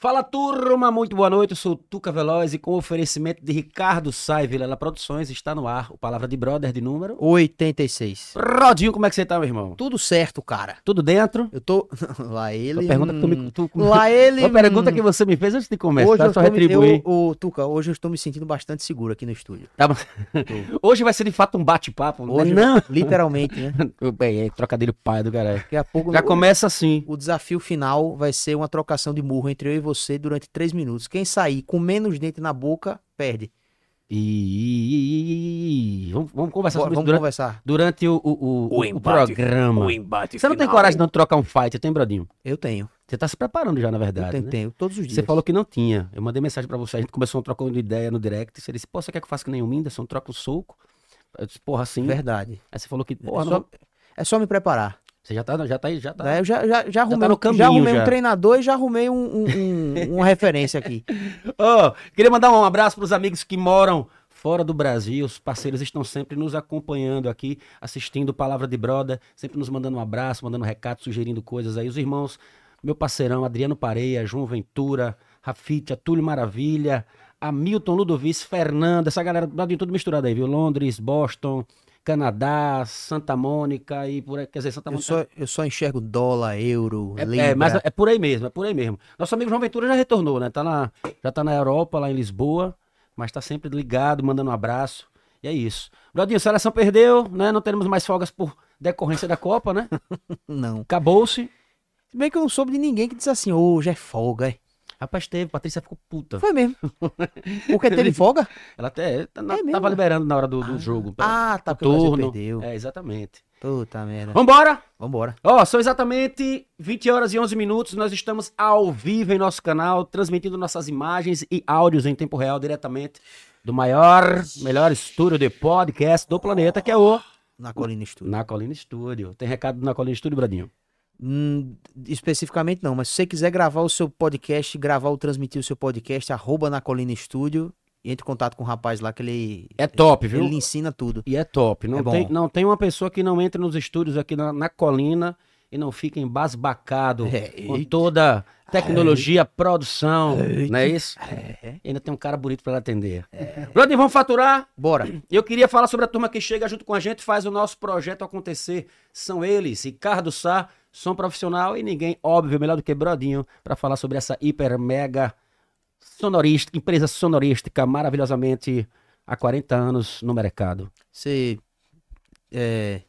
Fala turma, muito boa noite. Eu sou o Tuca Veloz e com oferecimento de Ricardo Sai Vilela Produções está no ar o Palavra de Brother de número 86. Rodinho, como é que você tá, meu irmão? Tudo certo, cara. Tudo dentro? Eu tô. Lá ele. Pergunta que tu me. hum, Tu... Lá ele. Uma pergunta hum, que você me fez antes de começar, Hoje eu, só tô me- retribuir. eu, Tuca, hoje eu estou me sentindo bastante seguro aqui no estúdio. Tá bom. Hoje vai ser de fato um bate-papo. né? Hoje, Não. literalmente, né? Bem, é trocadilho pai do caralho. Daqui a pouco. Já começa assim. O desafio final vai ser uma trocação de murro entre eu e você durante três minutos. Quem sair com menos dente na boca, perde. E... Vamos, vamos conversar Bora, sobre isso vamos durante, conversar. durante o, o, o, O o embate- programa. embate Você não tem coragem de não trocar um fight, tem, Brodinho? Eu tenho. Você tá se preparando já, na Eu verdade, tenho, né? tenho. Todos os dias. Você falou que não tinha. Eu mandei mensagem pra você, a gente começou um trocando de ideia no direct. Você disse, pô, você quer que eu faça que nem o Whindersson, troca o soco? Eu disse, porra, sim. Verdade. Aí você falou que, É porra, só, não. é só me preparar. Você já tá, já tá aí, já tá. Daí eu já, já, já arrumei, no um- caminho já arrumei já. um treinador e já arrumei um, um- um- uma referência aqui. Ô, queria mandar um abraço pros amigos que moram fora do Brasil. Os parceiros estão sempre nos acompanhando aqui, assistindo Palavra de Broda, sempre nos mandando um abraço, mandando recado, sugerindo coisas aí. Os irmãos, meu parceirão, Adriano Pareia, João Ventura, Rafite, Túlio Maravilha, Hamilton Ludovice, Fernanda, essa galera, tudo misturado aí, viu? Londres, Boston, Canadá, Santa Mônica e por aí, quer dizer, Santa Eu Mônica. só, eu só enxergo dólar, euro, É, libra. é, mas é por aí mesmo, é por aí mesmo. Nosso amigo João Ventura já retornou, né? Tá na, já tá na Europa, lá em Lisboa, mas tá sempre ligado, mandando um abraço. E é isso. Brodinho, a seleção perdeu, né? Não teremos mais folgas por decorrência da Copa, né? Não. Acabou-se. Se bem que eu não soube de ninguém que disse assim, hoje é folga, é. Rapaz, teve, Patrícia ficou puta. Foi mesmo. Porque teve folga? Ela até tá- na- É tava liberando na hora do, do jogo. Ah, tá, porque o Brasil turno. perdeu. É, exatamente. Puta merda. Vambora! Vambora. Ó, são exatamente 20 horas e 11 minutos. Nós estamos ao vivo em nosso canal, transmitindo nossas imagens e áudios em tempo real diretamente do maior, melhor estúdio de podcast do planeta, que é o Na Colina Studio. Na Colina Estúdio. Tem recado do Na Colina Estúdio, Bradinho? Hum, especificamente não, mas se você quiser gravar o seu podcast, gravar ou transmitir o seu podcast, arroba na Colina Studio, e entre em contato com o rapaz lá que ele, É top, viu? ele ensina tudo. E é top. Não, É bom. tem, não tem uma pessoa que não entre nos estúdios aqui na, na Colina e não fique embasbacado É, com eita. toda tecnologia, produção, Eita. não é isso? É. E ainda tem um cara bonito pra atender. Bradinho, vamos faturar? Bora. Eu queria falar sobre a turma que chega junto com a gente, faz o nosso projeto acontecer. São eles, Ricardo Sá, som profissional e ninguém, óbvio, melhor do que Brodinho, para falar sobre essa hiper mega sonorística, empresa sonorística maravilhosamente há 40 anos no mercado. Você é,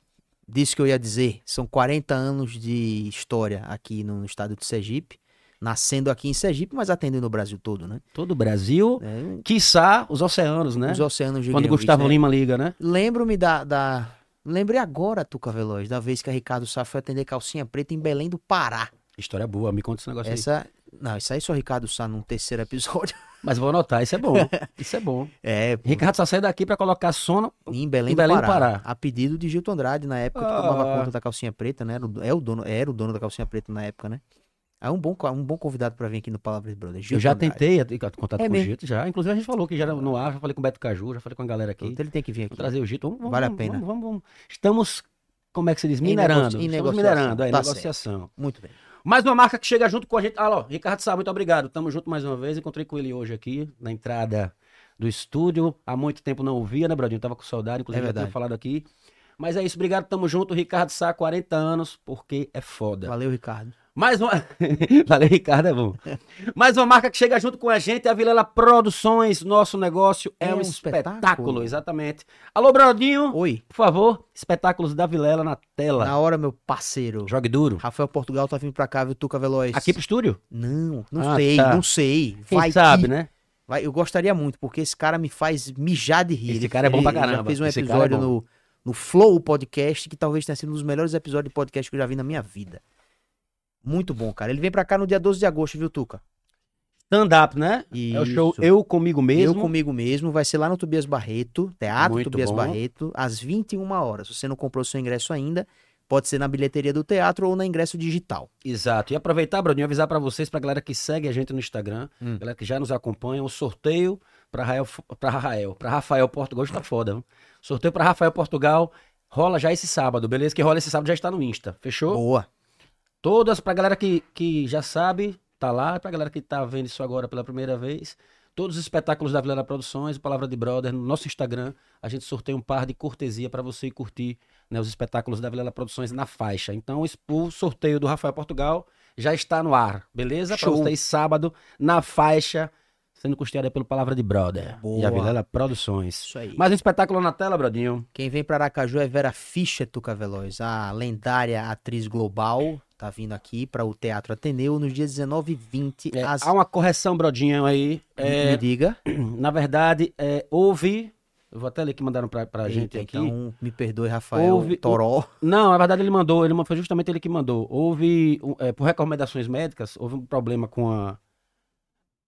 disse que eu ia dizer, são 40 anos de história aqui no estado de Sergipe, nascendo aqui em Sergipe, mas atendendo o Brasil todo, né? Todo o Brasil, É, quiçá os oceanos, né? Os oceanos Quando Julião Gustavo né? Lima liga, né? Lembro-me da, da... Lembrei agora, Tuca Veloz, da vez que a Ricardo Sá foi atender calcinha preta em Belém do Pará. História boa, me conta esse negócio aí. Essa... Não, isso aí só Ricardo Sá num terceiro episódio. Mas vou anotar, isso é bom. Isso é bom. É, pô, Ricardo só sai daqui para colocar sono. em Belém, em Belém do Pará, Pará. A pedido de Gilton Andrade, na época, que Ah. tomava conta da calcinha preta, né? Era é o dono, era o dono da calcinha preta na época, né? É um bom, um bom convidado pra vir aqui no Palavras Brothers. Eu Gilton já Andrade. tentei at- contato É com o? Gito, já. Inclusive a gente falou que já era no ar, já falei com o Beto Caju, já falei com a galera aqui. Então ele tem que vir aqui. Vou trazer o Gito. Vamos, vamos, Vale a vamos, pena. Vamos, vamos. Estamos, como é que se diz? Minerando. em Estamos negociação. minerando, é, Tá negociação. Muito bem. Mais uma marca que chega junto com a gente. Alô, Ricardo Sá, muito obrigado. Tamo junto mais uma vez. Encontrei com ele hoje aqui, na entrada do estúdio. Há muito tempo não ouvia, né, Bradinho? Tava com saudade, inclusive É já tinha falado aqui. Mas é isso, obrigado, tamo junto. Ricardo Sá, 40 anos, porque é foda. Valeu, Ricardo. Mais uma. Valeu, Ricardo, é bom. Mais uma marca que chega junto com a gente é a Vilela Produções. Nosso negócio é, É um espetáculo. espetáculo. exatamente. Alô, Brodinho, Oi. por favor, espetáculos da Vilela na tela. Na hora, meu parceiro. Jogue duro. Rafael Portugal tá vindo pra cá, viu, Tuca Veloz? Aqui pro estúdio? Não, não Ah, sei, tá. não sei. Quem Vai sabe, que- né? Vai, eu gostaria muito, porque esse cara me faz mijar de rir. Esse cara é bom pra ele Já caramba. fez um Esse é episódio bom. no, no Flow Podcast, que talvez tenha sido um dos melhores episódios de podcast que eu já vi na minha vida. Muito bom, cara. Ele vem pra cá no dia 12 de agosto, viu, Tuca? Stand-up, né? É o show Isso. Eu Comigo Mesmo. Eu comigo mesmo, vai ser lá no Tobias Barreto, Teatro Muito Tobias bom. Barreto, às 21 horas. Se você não comprou seu ingresso ainda, pode ser na bilheteria do teatro ou na ingresso digital. Exato. E aproveitar, Brodinho, avisar pra vocês, pra galera que segue a gente no Instagram, Hum. galera que já nos acompanha, o sorteio pra Rael, pra Rael, pra Rafael Portugal, hoje tá foda, viu? Sorteio pra Rafael Portugal, rola já esse sábado, beleza? Que rola esse sábado já está no Insta, fechou? Boa. Todas, pra galera que, que já sabe, tá lá. Pra galera que tá vendo isso agora pela primeira vez, todos os espetáculos da Vilela Produções, Palavra de Brother, no nosso Instagram, a gente sorteia um par de cortesia para você ir curtir né, os espetáculos da Vilela Produções na faixa. Então, o sorteio do Rafael Portugal já está no ar, beleza? Para vocês sábado, na faixa, sendo custeada pelo Palavra de Brother Boa. e a Vilela Produções. Isso aí. Mais um espetáculo na tela, Brodinho. Quem vem para Aracaju é Vera Fischer, Tuca Veloz, a lendária atriz global. Tá vindo aqui para o Teatro Ateneu nos dias 19 e 20. É, às... Há uma correção, Brodinho, aí. É, Me diga. na verdade, é, houve. Eu vou até ler que mandaram pra, pra Eita, gente aqui. Então, me perdoe, Rafael Houve- Toró. Não, na verdade ele mandou, ele foi justamente ele que mandou. Houve, é, por recomendações médicas, houve um problema com a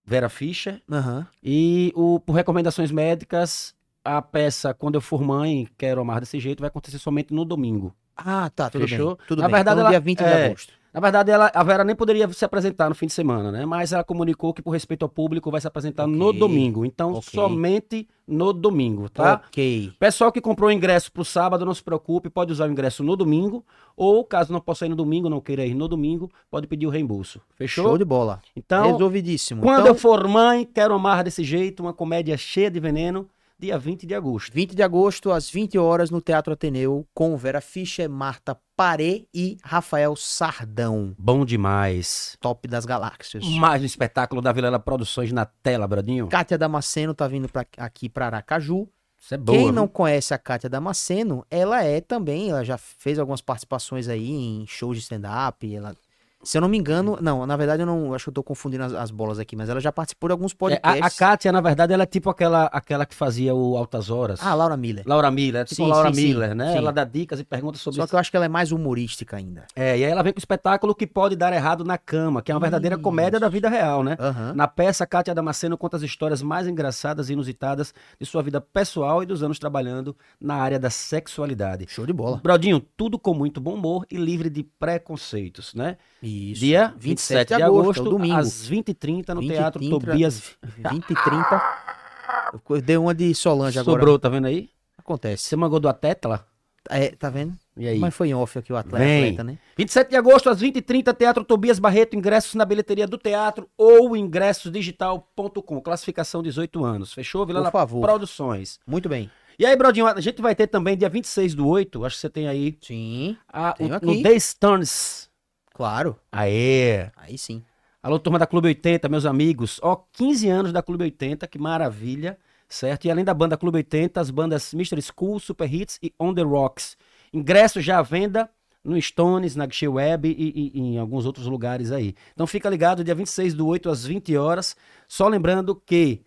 Vera Fischer Aham. e o, por recomendações médicas, a peça Quando Eu For Mãe, Quero Amar Desse Jeito, vai acontecer somente no domingo. Ah, tá, tudo Fechou? bem. Tudo Na bem. verdade, então, ela- dia 20 de é, agosto. Na verdade, ela, a Vera nem poderia se apresentar no fim de semana, né? Mas ela comunicou que, por respeito ao público, vai se apresentar no Ok, domingo. Então, ok. somente no domingo, tá? Ok. Pessoal que comprou o ingresso pro sábado, não se preocupe, pode usar o ingresso no domingo, ou caso não possa ir no domingo, não queira ir no domingo, pode pedir o reembolso. Fechou? Show de bola. Então, Resolvidíssimo. quando então, eu for mãe, quero amar desse jeito, uma comédia cheia de veneno, dia 20 de agosto. 20 de agosto, às 20 horas, no Teatro Ateneu, com Vera Fischer, Marta Paré e Rafael Sardão. Bom demais. Top das galáxias. Mais um espetáculo da Vilela Produções na tela, Bradinho. Kátia Damasceno tá vindo pra, aqui para Aracaju. Isso é boa. Quem viu? não conhece a Kátia Damasceno, ela é também, ela já fez algumas participações aí em shows de stand-up. Ela, se eu não me engano, não, na verdade eu não, acho que eu tô confundindo as, as bolas aqui, mas ela já participou de alguns É, a, podcasts. a Kátia, na verdade, ela é tipo aquela, aquela que fazia o Altas Horas. Ah, Laura Miller. Laura Miller, é tipo Sim, Laura sim, sim, Miller, né? sim. Ela dá dicas e perguntas sobre Só que eu acho que ela é mais humorística ainda. É, e aí ela vem com o espetáculo que pode dar errado na cama, que é uma verdadeira Isso. comédia da vida real, né? Aham. Na peça, Kátia Damasceno conta as histórias mais engraçadas e inusitadas de sua vida pessoal e dos anos trabalhando na área da sexualidade. Show de bola. Brodinho, tudo com muito bom humor e livre de preconceitos, né? Isso. Dia 27 de agosto, é o domingo. às 20h30, no 20 e Teatro 30, Tobias. 20 e 30. Eu dei uma de Solange agora. Sobrou, tá vendo aí? Acontece. Você mangou do Atetla? É, tá vendo? E aí? Mas foi em off aqui o atleta, Vem. atleta, né? 27 de agosto, às 20h30, Teatro Tobias Barreto, ingressos na bilheteria do teatro ou ingressosdigital.com, classificação 18 anos. Fechou? Vilela Por favor. Produções. Muito bem. E aí, Brodinho, a gente vai ter também dia 26 do 8, acho que você tem aí, Sim, a, o, no The Stones. Claro. Aê! Aí sim. Alô, turma da Clube 80, meus amigos. Ó, 15 anos da Clube 80, que maravilha, certo? E além da banda Clube 80, as bandas Mr. School, Super Hits e On The Rocks. Ingressos já à venda no Stones, na Guichê Web e, e- e em alguns outros lugares aí. Então fica ligado, dia 26 do 8 às 20 horas. Só lembrando que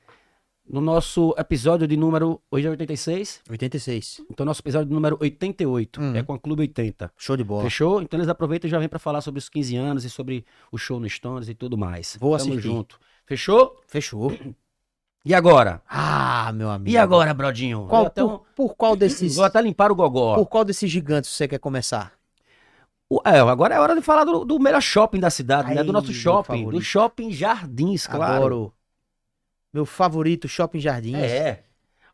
no nosso episódio de número... Hoje é 86? 86. Então nosso episódio de número 88 Uhum. é com a Clube 80. Show de bola. Fechou? Então eles aproveitam e já vêm pra falar sobre os 15 anos e sobre o show no Stones e tudo mais. Vou Tamo assistir. junto. Fechou? Fechou. E agora? Ah, meu amigo. E agora, Brodinho? Qual, até, um- por, por qual desses. Vou até limpar o gogó. Por qual desses gigantes você quer começar? O- É, agora é hora de falar do, do melhor shopping da cidade, né? Do nosso shopping. Do shopping Jardins, claro. Adoro. Meu favorito, Shopping Jardins. É.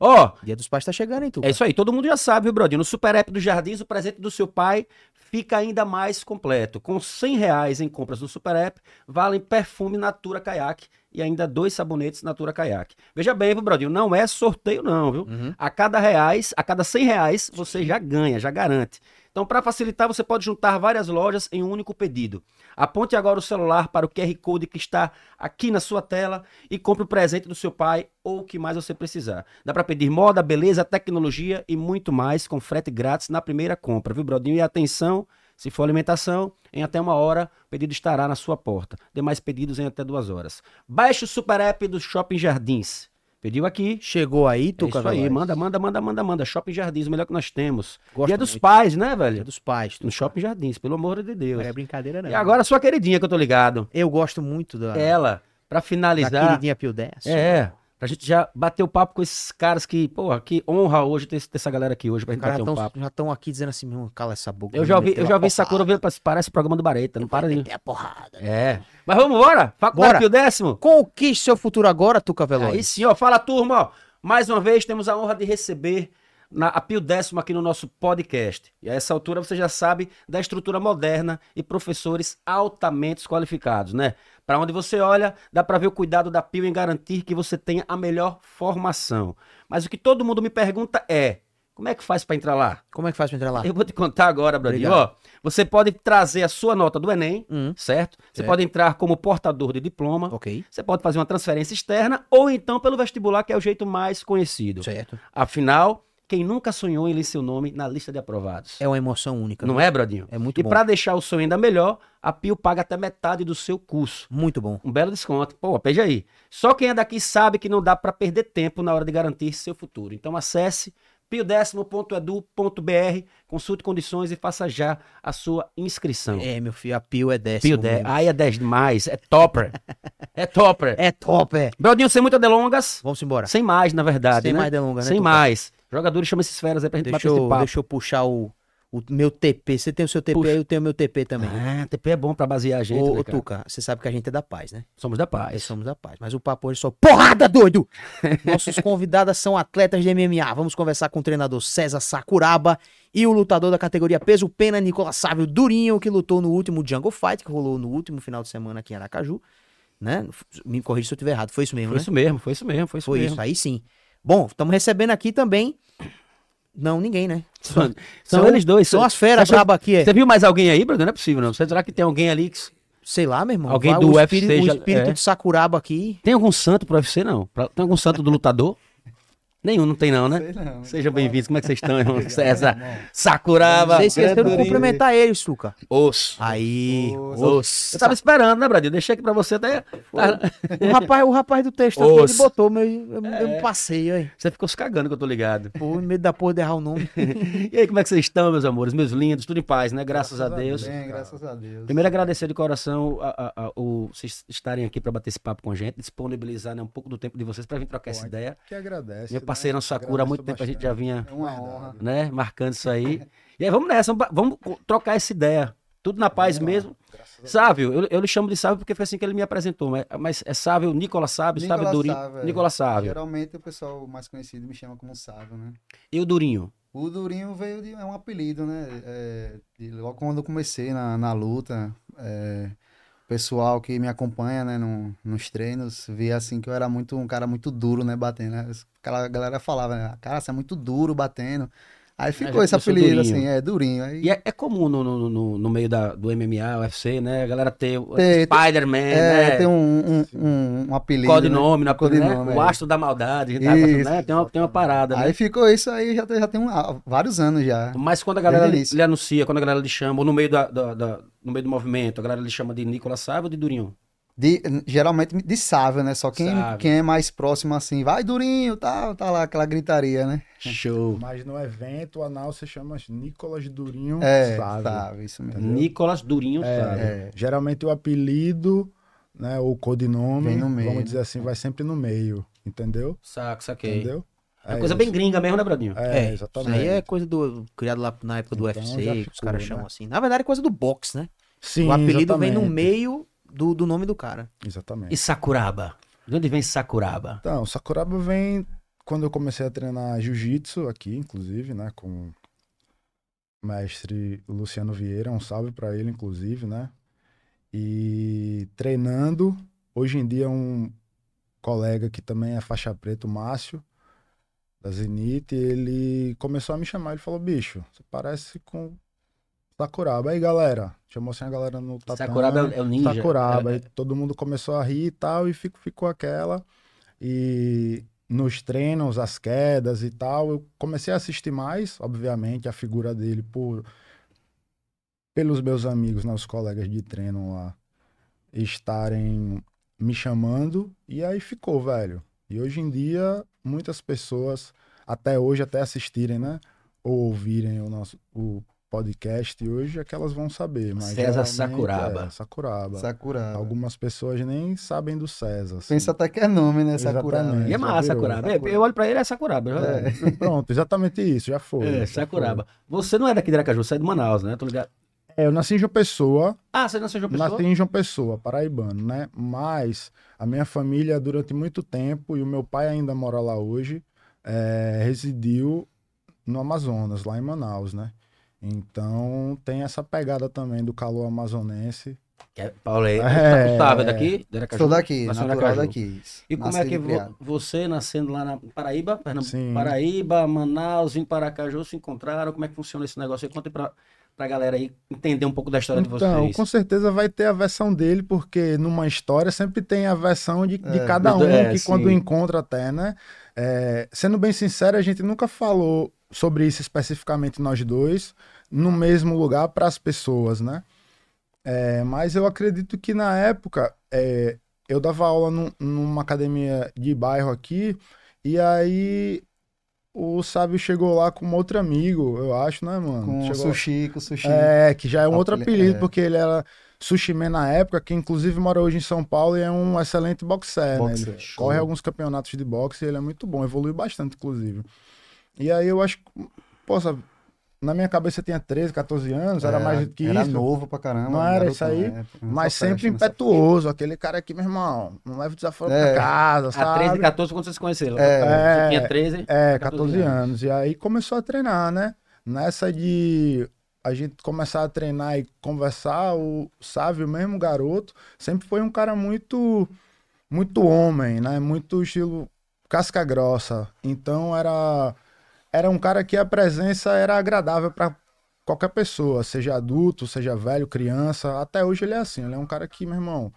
Ó, Dia dos Pais tá chegando, hein, tu? é isso aí. Todo mundo já sabe, viu, Brodinho? No Super App do Jardins, o presente do seu pai fica ainda mais completo. Com 100 reais em compras no Super App, valem perfume Natura Kayak e ainda dois sabonetes Natura Kayak. Veja bem, viu, Brodinho? Não é sorteio não, viu? Uhum. A cada reais, a cada 100 reais, você já ganha, já garante. Então, para facilitar, você pode juntar várias lojas em um único pedido. Aponte agora o celular para o QR Code que está aqui na sua tela e compre o presente do seu pai ou o que mais você precisar. Dá para pedir moda, beleza, tecnologia e muito mais com frete grátis na primeira compra, viu, Brodinho? E atenção, se for alimentação, em até uma hora, o pedido estará na sua porta. Demais pedidos em até duas horas. Baixe o super app do Shopping Jardins. Pediu aqui, Chegou aí, é Tuca isso aí, manda, manda, manda, manda, manda. Shopping Jardins, o melhor que nós temos. Gosto Dia dos muito. pais, né, velho? dos Pais. No Shopping Jardins, pelo amor de Deus. Não é brincadeira, não. E agora sua queridinha que eu tô ligado. Eu gosto muito da, Ela, pra da finalizar. queridinha Pio 10. É, pra gente já bater o papo com esses caras que, porra, que honra hoje ter, ter essa galera aqui hoje pra gente bater um tão- papo. já estão aqui dizendo assim, meu, cala essa boca. Eu já ouvi, eu já ouvi porrada. Sakura ver, parece o programa do Bareta, não para de. Meter a porrada. É. Mas vamos embora? Faculdade Bora. Pio Décimo? Conquiste seu futuro agora, Tuca Veloz. Aí sim, ó. Fala, turma, ó. Mais uma vez temos a honra de receber na, a Pio Décimo aqui no nosso podcast. E a essa altura você já sabe da estrutura moderna e professores altamente qualificados, né? Para onde você olha, dá para ver o cuidado da Pio em garantir que você tenha a melhor formação. Mas o que todo mundo me pergunta é: como é que faz para entrar lá? Como é que faz pra entrar lá? Eu vou te contar agora, Bradinho. Ó, você pode trazer a sua nota do Enem, Hum, certo? Você Certo. pode entrar como portador de diploma. ok. Você pode fazer uma transferência externa ou então pelo vestibular, que é o jeito mais conhecido. Certo. Afinal, quem nunca sonhou em ler seu nome na lista de aprovados? É uma emoção única. Não é, Bradinho? É muito E bom. para deixar o sonho ainda melhor, a Pio paga até metade do seu curso. Muito bom. Um belo desconto. Pô, veja aí. Só quem é daqui sabe que não dá para perder tempo na hora de garantir seu futuro. Então acesse piodécimo.edu.br, consulte condições e faça já a sua inscrição. É, meu filho, a Pio é décimo. Pio 10. mesmo. Ai, é 10 demais. É topper. é topper. É top, é. Bradinho, sem muitas delongas. Vamos embora. Sem mais, na verdade. Sem né? mais delongas, né, Sem mais. Jogadores chamam esses feras aí pra gente Deixa bater eu, esse papo. deixa eu puxar o, o meu TP. Você tem o seu TP Puxa. eu tenho o meu TP também. Ah, TP é bom pra basear a gente, Ô, né, cara? Tuca, você sabe que a gente é da paz, né? Somos da Nós paz. somos da paz. Mas o papo hoje é só porrada, doido! Nossos convidados são atletas de MMA. Vamos conversar com o treinador César Sakuraba e o lutador da categoria peso pena, Nicolas Sávio Durinho, que lutou no último Jungle Fight, que rolou no último final de semana aqui em Aracaju. Né? Me corrija se eu estiver errado. Foi isso mesmo, Foi né? isso mesmo, foi isso mesmo, foi isso Foi isso, aí sim. Bom, estamos recebendo aqui também. Não, ninguém, né? São, são eles dois. São São- as feras braba aqui, é. Você viu mais alguém aí, Bruno? Não é possível, não. Será que tem alguém ali que... Sei lá, meu irmão. Alguém Vai do o UFC espírito, já- o espírito é. de Sakuraba aqui. Tem algum santo pro UFC, não? Tem algum santo do lutador? Nenhum, não tem não, né? Não. Sejam bem-vindos. Como é que vocês estão, irmão? Obrigado, César irmão. Sakuraba. Você esqueceu de cumprimentar ele, Suca. Osso. Aí. Osso. Eu tava esperando, né, Bradinho? Deixei aqui pra você até... O rapaz, o rapaz do texto aqui, ele botou, mas eu, eu, É. eu passei, aí. Você ficou se cagando que eu tô ligado. Pô, medo da porra de errar o nome. E aí, como é que vocês estão, meus amores? Meus lindos, tudo em paz, né? Graças, a Deus. Bem, graças a Deus. Primeiro, agradecer de coração a, a- a- o, vocês estarem aqui para bater esse papo com a gente, disponibilizar né, um pouco do tempo de vocês para vir trocar essa ideia. que agradece. Meu parceirão Sakura, há muito tempo a gente já vinha É uma honra. né, marcando isso aí. E aí, vamos nessa, vamos, trocar essa ideia. Tudo na paz lá. mesmo. Sávio, eu, eu lhe chamo de Sávio porque foi assim que ele me apresentou, mas, mas é Sávio, Nicolas Sávio, Sávio Nicolas Durinho. Sávio, é. Nicolas Sávio. Geralmente o pessoal mais conhecido me chama como Sávio, né? E o Durinho? O Durinho veio de. É um apelido, né? É, de- logo quando eu comecei na, na luta, é, pessoal que me acompanha, né, no- nos treinos, via assim que eu era muito um cara muito duro, né, batendo. Né? Aquela galera falava, né, cara, você é muito duro batendo. Aí ficou já esse apelido, assim, é, Durinho. Aí, E é, é comum no, no, no, no meio da, do MMA, UFC, né? A galera ter Tem- Spider-Man, é, né? tem um, um, um, um apelido. Codinome, né? Codinome, né? é. O astro da maldade, falando, Isso, né? Tem uma, tem uma parada, Aí né? ficou isso aí, já tem, já tem um- ah, vários anos já. Mas quando a galera lhe, lhe anuncia, quando a galera lhe chama, ou no meio, da, da- da- no meio do movimento, a galera lhe chama de Nicolas Sávio ou de Durinho? De, geralmente de Sávio, né? Só quem, quem é mais próximo assim, vai Durinho, tá, tá lá aquela gritaria, né? Show. Mas no evento, o anal se chama Nicolas Durinho É, Sávio. Sávio, isso mesmo. Nicolas Durinho É, Sávio. É, Geralmente o apelido, né, ou codinome, Vem no meio, vamos dizer assim, vai sempre no meio, entendeu? Saco, saquei. Entendeu? É uma coisa bem gringa mesmo, né, Bradinho? É, É, exatamente. Isso aí é coisa do. Criado lá na época do Então, UFC, já que os ficou, caras né? chamam assim. Na verdade, é coisa do boxe, né? Sim, o apelido vem no exatamente. meio do, do nome do cara. Exatamente. E Sakuraba? De onde vem Sakuraba? Então, Sakuraba vem quando eu comecei a treinar jiu-jitsu aqui, inclusive, né, com o mestre Luciano Vieira, um salve pra ele, inclusive, né? E treinando, hoje em dia um colega que também é faixa preta, o Márcio, da Zenit, ele começou a me chamar, ele falou, bicho, você parece com Sakuraba. Aí, galera, chamou assim a galera no tatame. Sakuraba é o- é o ninja. Sakuraba. É- Aí todo mundo começou a rir e tal, e fico- ficou aquela. E nos treinos, as quedas e tal, eu comecei a assistir mais, obviamente, a figura dele por pelos meus amigos, né, os colegas de treino lá, estarem me chamando, e aí ficou, velho. E hoje em dia, muitas pessoas, até hoje, até assistirem, né, ou ouvirem o nosso o podcast hoje, é que elas vão saber. Mas César Sakuraba. É, Sakuraba. Sakura. Algumas pessoas nem sabem do César. assim. Pensa até que é nome, né? Sakura. Exatamente. E é massa, já virou, Sakuraba. Sakura. Eu olho pra ele, é Sakuraba. É. Pronto, exatamente isso, já foi. É, já Sakuraba. Você não é daqui de Aracaju, você é de Manaus, né? Tô ligado. foi. É, eu nasci em João Pessoa, Ah, você nasceu em João Pessoa? nasci em João Pessoa, paraibano, né? Mas a minha família, durante muito tempo, e o meu pai ainda mora lá hoje, é, residiu no Amazonas, lá em Manaus, né? Então tem essa pegada também do calor amazonense Que é Pauleira. É. É daqui? De Aracaju? Sou daqui, Nasceu em natural daqui. E como é que vo- você, nascendo lá na Paraíba, Pernambuco, Sim. Paraíba, Manaus, vindo para Aracaju, se encontraram? Como é que funciona esse negócio aí? Conta aí pra, galera aí entender um pouco da história de Então, vocês. com certeza vai ter a versão dele, porque numa história sempre tem a versão de, de É, cada um, é, que sim. quando encontra até, né? É, sendo bem sincero, a gente nunca falou sobre isso especificamente nós dois, no mesmo lugar para as pessoas, né? É, mas eu acredito que na época é, eu dava aula num- numa academia de bairro aqui, e aí o Sábio chegou lá com um outro amigo, eu acho, né, mano? Com Chegou- sushi, com sushi. é, que já é um outro Apeli- apelido, é. porque ele era Sushi Man na época, que inclusive mora hoje em São Paulo e é um excelente boxer, né? Boxer, Ele show. corre alguns campeonatos de boxe e ele é muito bom, evoluiu bastante, inclusive. E aí eu acho que, poxa, na minha cabeça eu tinha 13, 14 anos, era, mais do que era isso. novo pra caramba. Não era isso aí? é, Mas sempre festa, nessa- impetuoso, aquele cara aqui, meu irmão, não leva o desaforo É. pra casa, A sabe? 13 e 14, quando vocês se conheceram? É. Você É. tinha 13? É, 14 14 anos. E aí começou a treinar, né? Nessa de a gente começar a treinar e conversar, o Sávio, mesmo garoto, sempre foi um cara muito muito homem, né? Muito estilo casca grossa. Então era era um cara que a presença era agradável para qualquer pessoa, seja adulto, seja velho, criança. Até hoje ele é assim, ele é um cara que, meu irmão,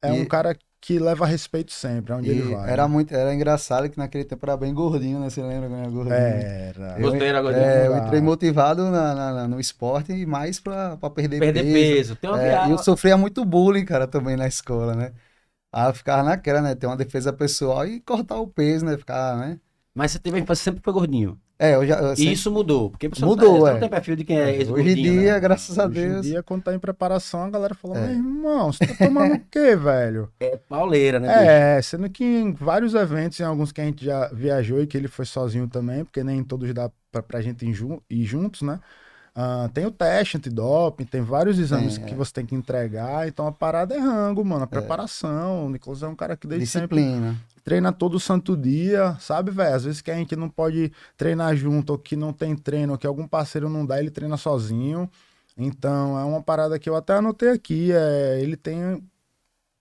é E- um cara que leva respeito sempre, aonde E ele vai. era muito, era engraçado que naquele tempo era bem gordinho, né? Você lembra como era gordinho? Era. Eu, Gostei, era gordinho. é, eu Ah. entrei motivado na, na- na- no esporte e mais pra, pra perder, Perder peso. peso. Tem uma É, viagem. e eu sofria muito bullying, cara, também na escola, né? Aí eu ficava naquela, né? Ter uma defesa pessoal e cortar o peso, né? Ficar, né? Mas você teve, você sempre foi gordinho. É, eu já. Eu E sempre- isso mudou. Porque você Mudou, não, tá, você é. não tem perfil de quem é esse Hoje em gordinho, dia, né? graças a Hoje em Deus. dia, quando tá em preparação, a galera fala, É. meu irmão, você tá tomando o quê, velho? É pauleira, né? bicho? É, sendo que em vários eventos, em alguns que a gente já viajou e que ele foi sozinho também, porque nem todos dá pra, pra gente ir, jun- ir juntos, né? Ah, tem o teste antidoping, tem vários exames Tem, que é. você tem que entregar, então a parada é rango, mano, a preparação. O Nicolas é um cara que desde sempre Disciplina. treina todo santo dia, sabe, velho? Às vezes que a gente não pode treinar junto, ou que não tem treino, ou que algum parceiro não dá, ele treina sozinho. Então, é uma parada que eu até anotei aqui. É, ele tem,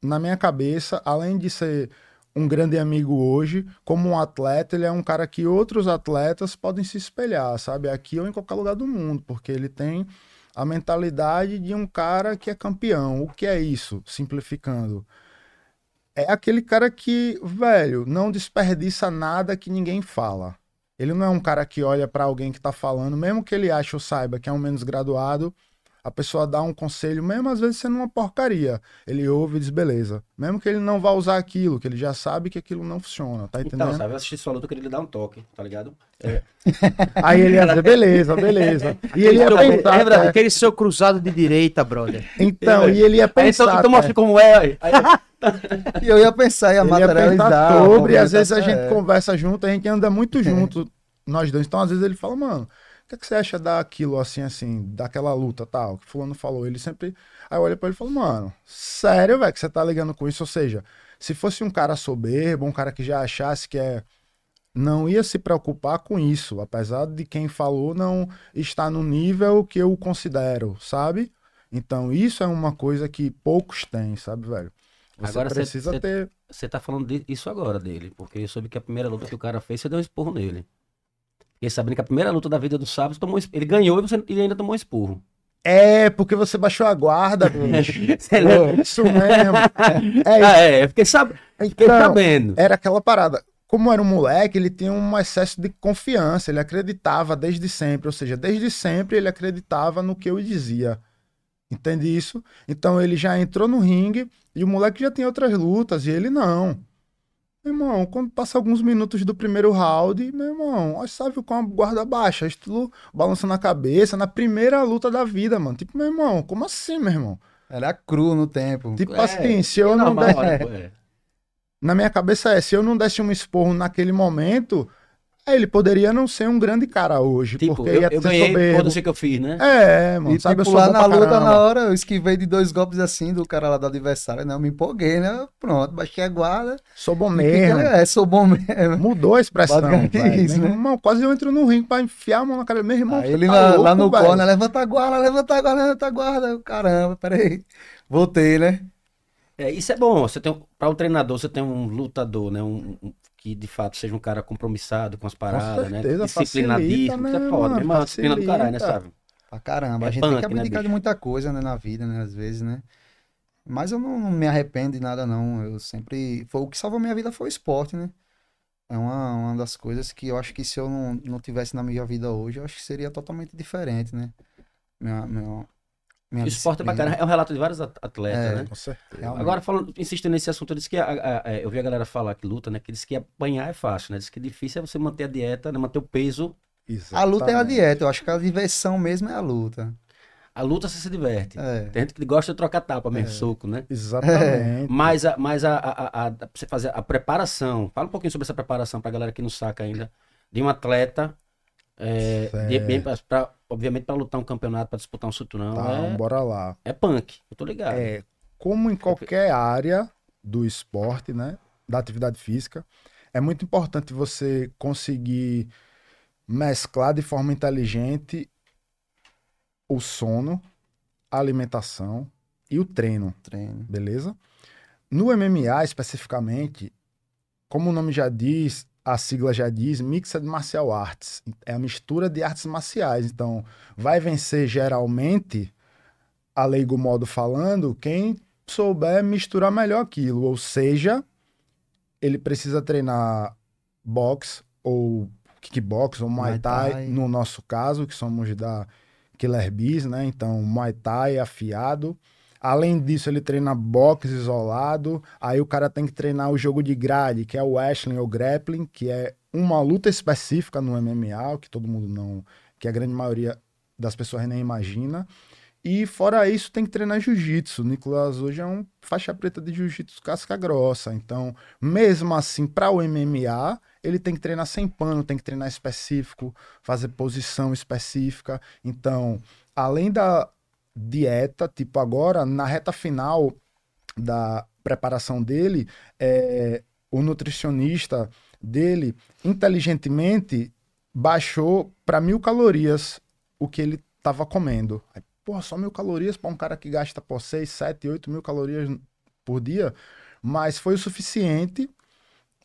na minha cabeça, além de ser um grande amigo hoje, como um atleta, ele é um cara que outros atletas podem se espelhar, sabe? Aqui ou em qualquer lugar do mundo, porque ele tem a mentalidade de um cara que é campeão. O que é isso? Simplificando é aquele cara que, velho, não desperdiça nada que ninguém fala. Ele não é um cara que olha pra alguém que tá falando, mesmo que ele ache ou saiba que é um menos graduado, a pessoa dá um conselho, mesmo às vezes sendo uma porcaria. Ele ouve e diz, beleza. Mesmo que ele não vá usar aquilo, que ele já sabe que aquilo não funciona, tá entendendo? Então, sabe, eu assisti sua luta, eu queria lhe dar um toque, tá ligado? Aí ele ia dizer, beleza, beleza. E ele ia pensar, Lembra tá? aquele seu cruzado de direita, brother? então, e ele ia Aí então, pensar, então mostra como é. aí. Aí, E eu ia pensar, ia Ele ia materializar. pensar sobre, e às vezes a movimentação, gente é. conversa junto, a gente anda muito junto, nós dois. Então, às vezes ele fala, mano, que, que você acha daquilo assim, assim, daquela luta tal, que fulano falou? Ele sempre. Aí eu olho pra ele e falo, mano, sério, velho, que você tá ligando com isso? Ou seja, se fosse um cara soberbo, um cara que já achasse que é. Não ia se preocupar com isso, apesar de quem falou não estar no nível que eu considero, sabe? Então, isso é uma coisa que poucos têm, sabe, velho? Você Agora, precisa cê- ter. Você tá falando de- isso agora dele, porque eu soube que a primeira luta que o cara fez, você deu um esporro nele. Fiquei sabendo que a primeira luta da vida do Sábio, tomou, ele ganhou e você, ele ainda tomou um esporro. É, porque você baixou a guarda, bicho. Você lembra? Isso mesmo. É, Ah, é, eu fiquei, sab... fiquei então, sabendo. era aquela parada. Como era um moleque, ele tinha um excesso de confiança, ele acreditava desde sempre, ou seja, desde sempre ele acreditava no que eu dizia. Entende isso? Então ele já entrou no ringue e o moleque já tem outras lutas e ele não. Meu irmão, quando passa alguns minutos do primeiro round, meu irmão, ó, sabe com a guarda baixa, estilo balançando a cabeça na primeira luta da vida, mano. Tipo, meu irmão, como assim, meu irmão? Era cru no tempo. Tipo É, assim, se eu É não normal, der, é. na minha cabeça é, se eu não desse um esporro naquele momento, Ele poderia não ser um grande cara hoje, Tipo, porque eu, ia eu ganhei, soberbo. foda-se que eu fiz, né? É, mano, E sabe, eu tipo, sou lá na luta, caramba. na hora, eu esquivei de dois golpes assim do cara lá do adversário, né? Eu me empolguei, né? Pronto, baixei a guarda. Sou bom E mesmo. fiquei, É, sou bom mesmo. Mudou a expressão, velho. isso, Meu né? irmão, quase eu entro no ringue pra enfiar a mão na cara. Meu irmão, Aí ele tá lá, louco, lá no corner, levanta a guarda, levanta a guarda, levanta a guarda. Caramba, peraí. Voltei, né? É, isso é bom. Você tem para um treinador, você tem um lutador, né? Um, um- que de fato seja um cara compromissado com as paradas, certeza, né? Disciplinadíssimo. Isso é né, foda, meu irmão. Disciplina do caralho, né, sabe? Pra caramba. É a gente punk, tem que né, abdicar de bicho? muita coisa, né, na vida, né? Às vezes, né? Mas eu não, não me arrependo de nada, não. Eu sempre. Foi, o que salvou minha vida foi o esporte, né? É uma, uma das coisas que eu acho que se eu não, não tivesse na minha vida hoje, eu acho que seria totalmente diferente, né? Minha, minha, minha O esporte é disciplina. bacana. É um relato de vários at- atletas, É. né? Com certeza. Agora, falando, insistindo nesse assunto, eu disse que a- a- a- eu vi a galera falar que luta, né? Que diz que apanhar é fácil, né? Diz que difícil é você manter a dieta, né? manter o peso. A luta é a Exatamente. dieta, eu acho que a diversão mesmo é a luta. A luta você se diverte. É. Tem gente que gosta de trocar tapa mesmo, soco, né? Exatamente. Mas, a, mas a, a, a, você fazer a preparação, fala um pouquinho sobre essa preparação pra galera que não saca ainda, de um atleta, é, pra- pra- obviamente para lutar um campeonato, pra disputar um cinturão, Tá, é, bora lá. é punk, eu tô ligado. É, como em qualquer área do esporte, né, da atividade física, é muito importante você conseguir mesclar de forma inteligente o sono, a alimentação e o treino, Treino. beleza? No MMA especificamente, como o nome já diz, a sigla já diz, Mixed Martial Arts. É a mistura de artes marciais. Então, vai vencer geralmente, a leigo modo falando, quem souber misturar melhor aquilo. Ou seja, ele precisa treinar boxe ou kickbox ou muay Muay thai, Thai. no nosso caso, que somos da Killer Bees, né? Então, muay thai afiado. Além disso, ele treina boxe isolado. Aí o cara tem que treinar o jogo de grade, que é o wrestling ou grappling, que é uma luta específica no MMA, que todo mundo não, que a grande maioria das pessoas nem imagina. E fora isso, tem que treinar jiu-jitsu. Nicolas hoje é um faixa preta de jiu-jitsu casca grossa. Então, mesmo assim, para o MMA, ele tem que treinar sem pano, tem que treinar específico, fazer posição específica. Então, além da dieta, tipo agora, na reta final da preparação dele, é, o nutricionista dele, inteligentemente, baixou para mil calorias o que ele estava comendo. Aí, porra, só mil calorias para um cara que gasta por 6, 7, 8 mil calorias por dia, mas foi o suficiente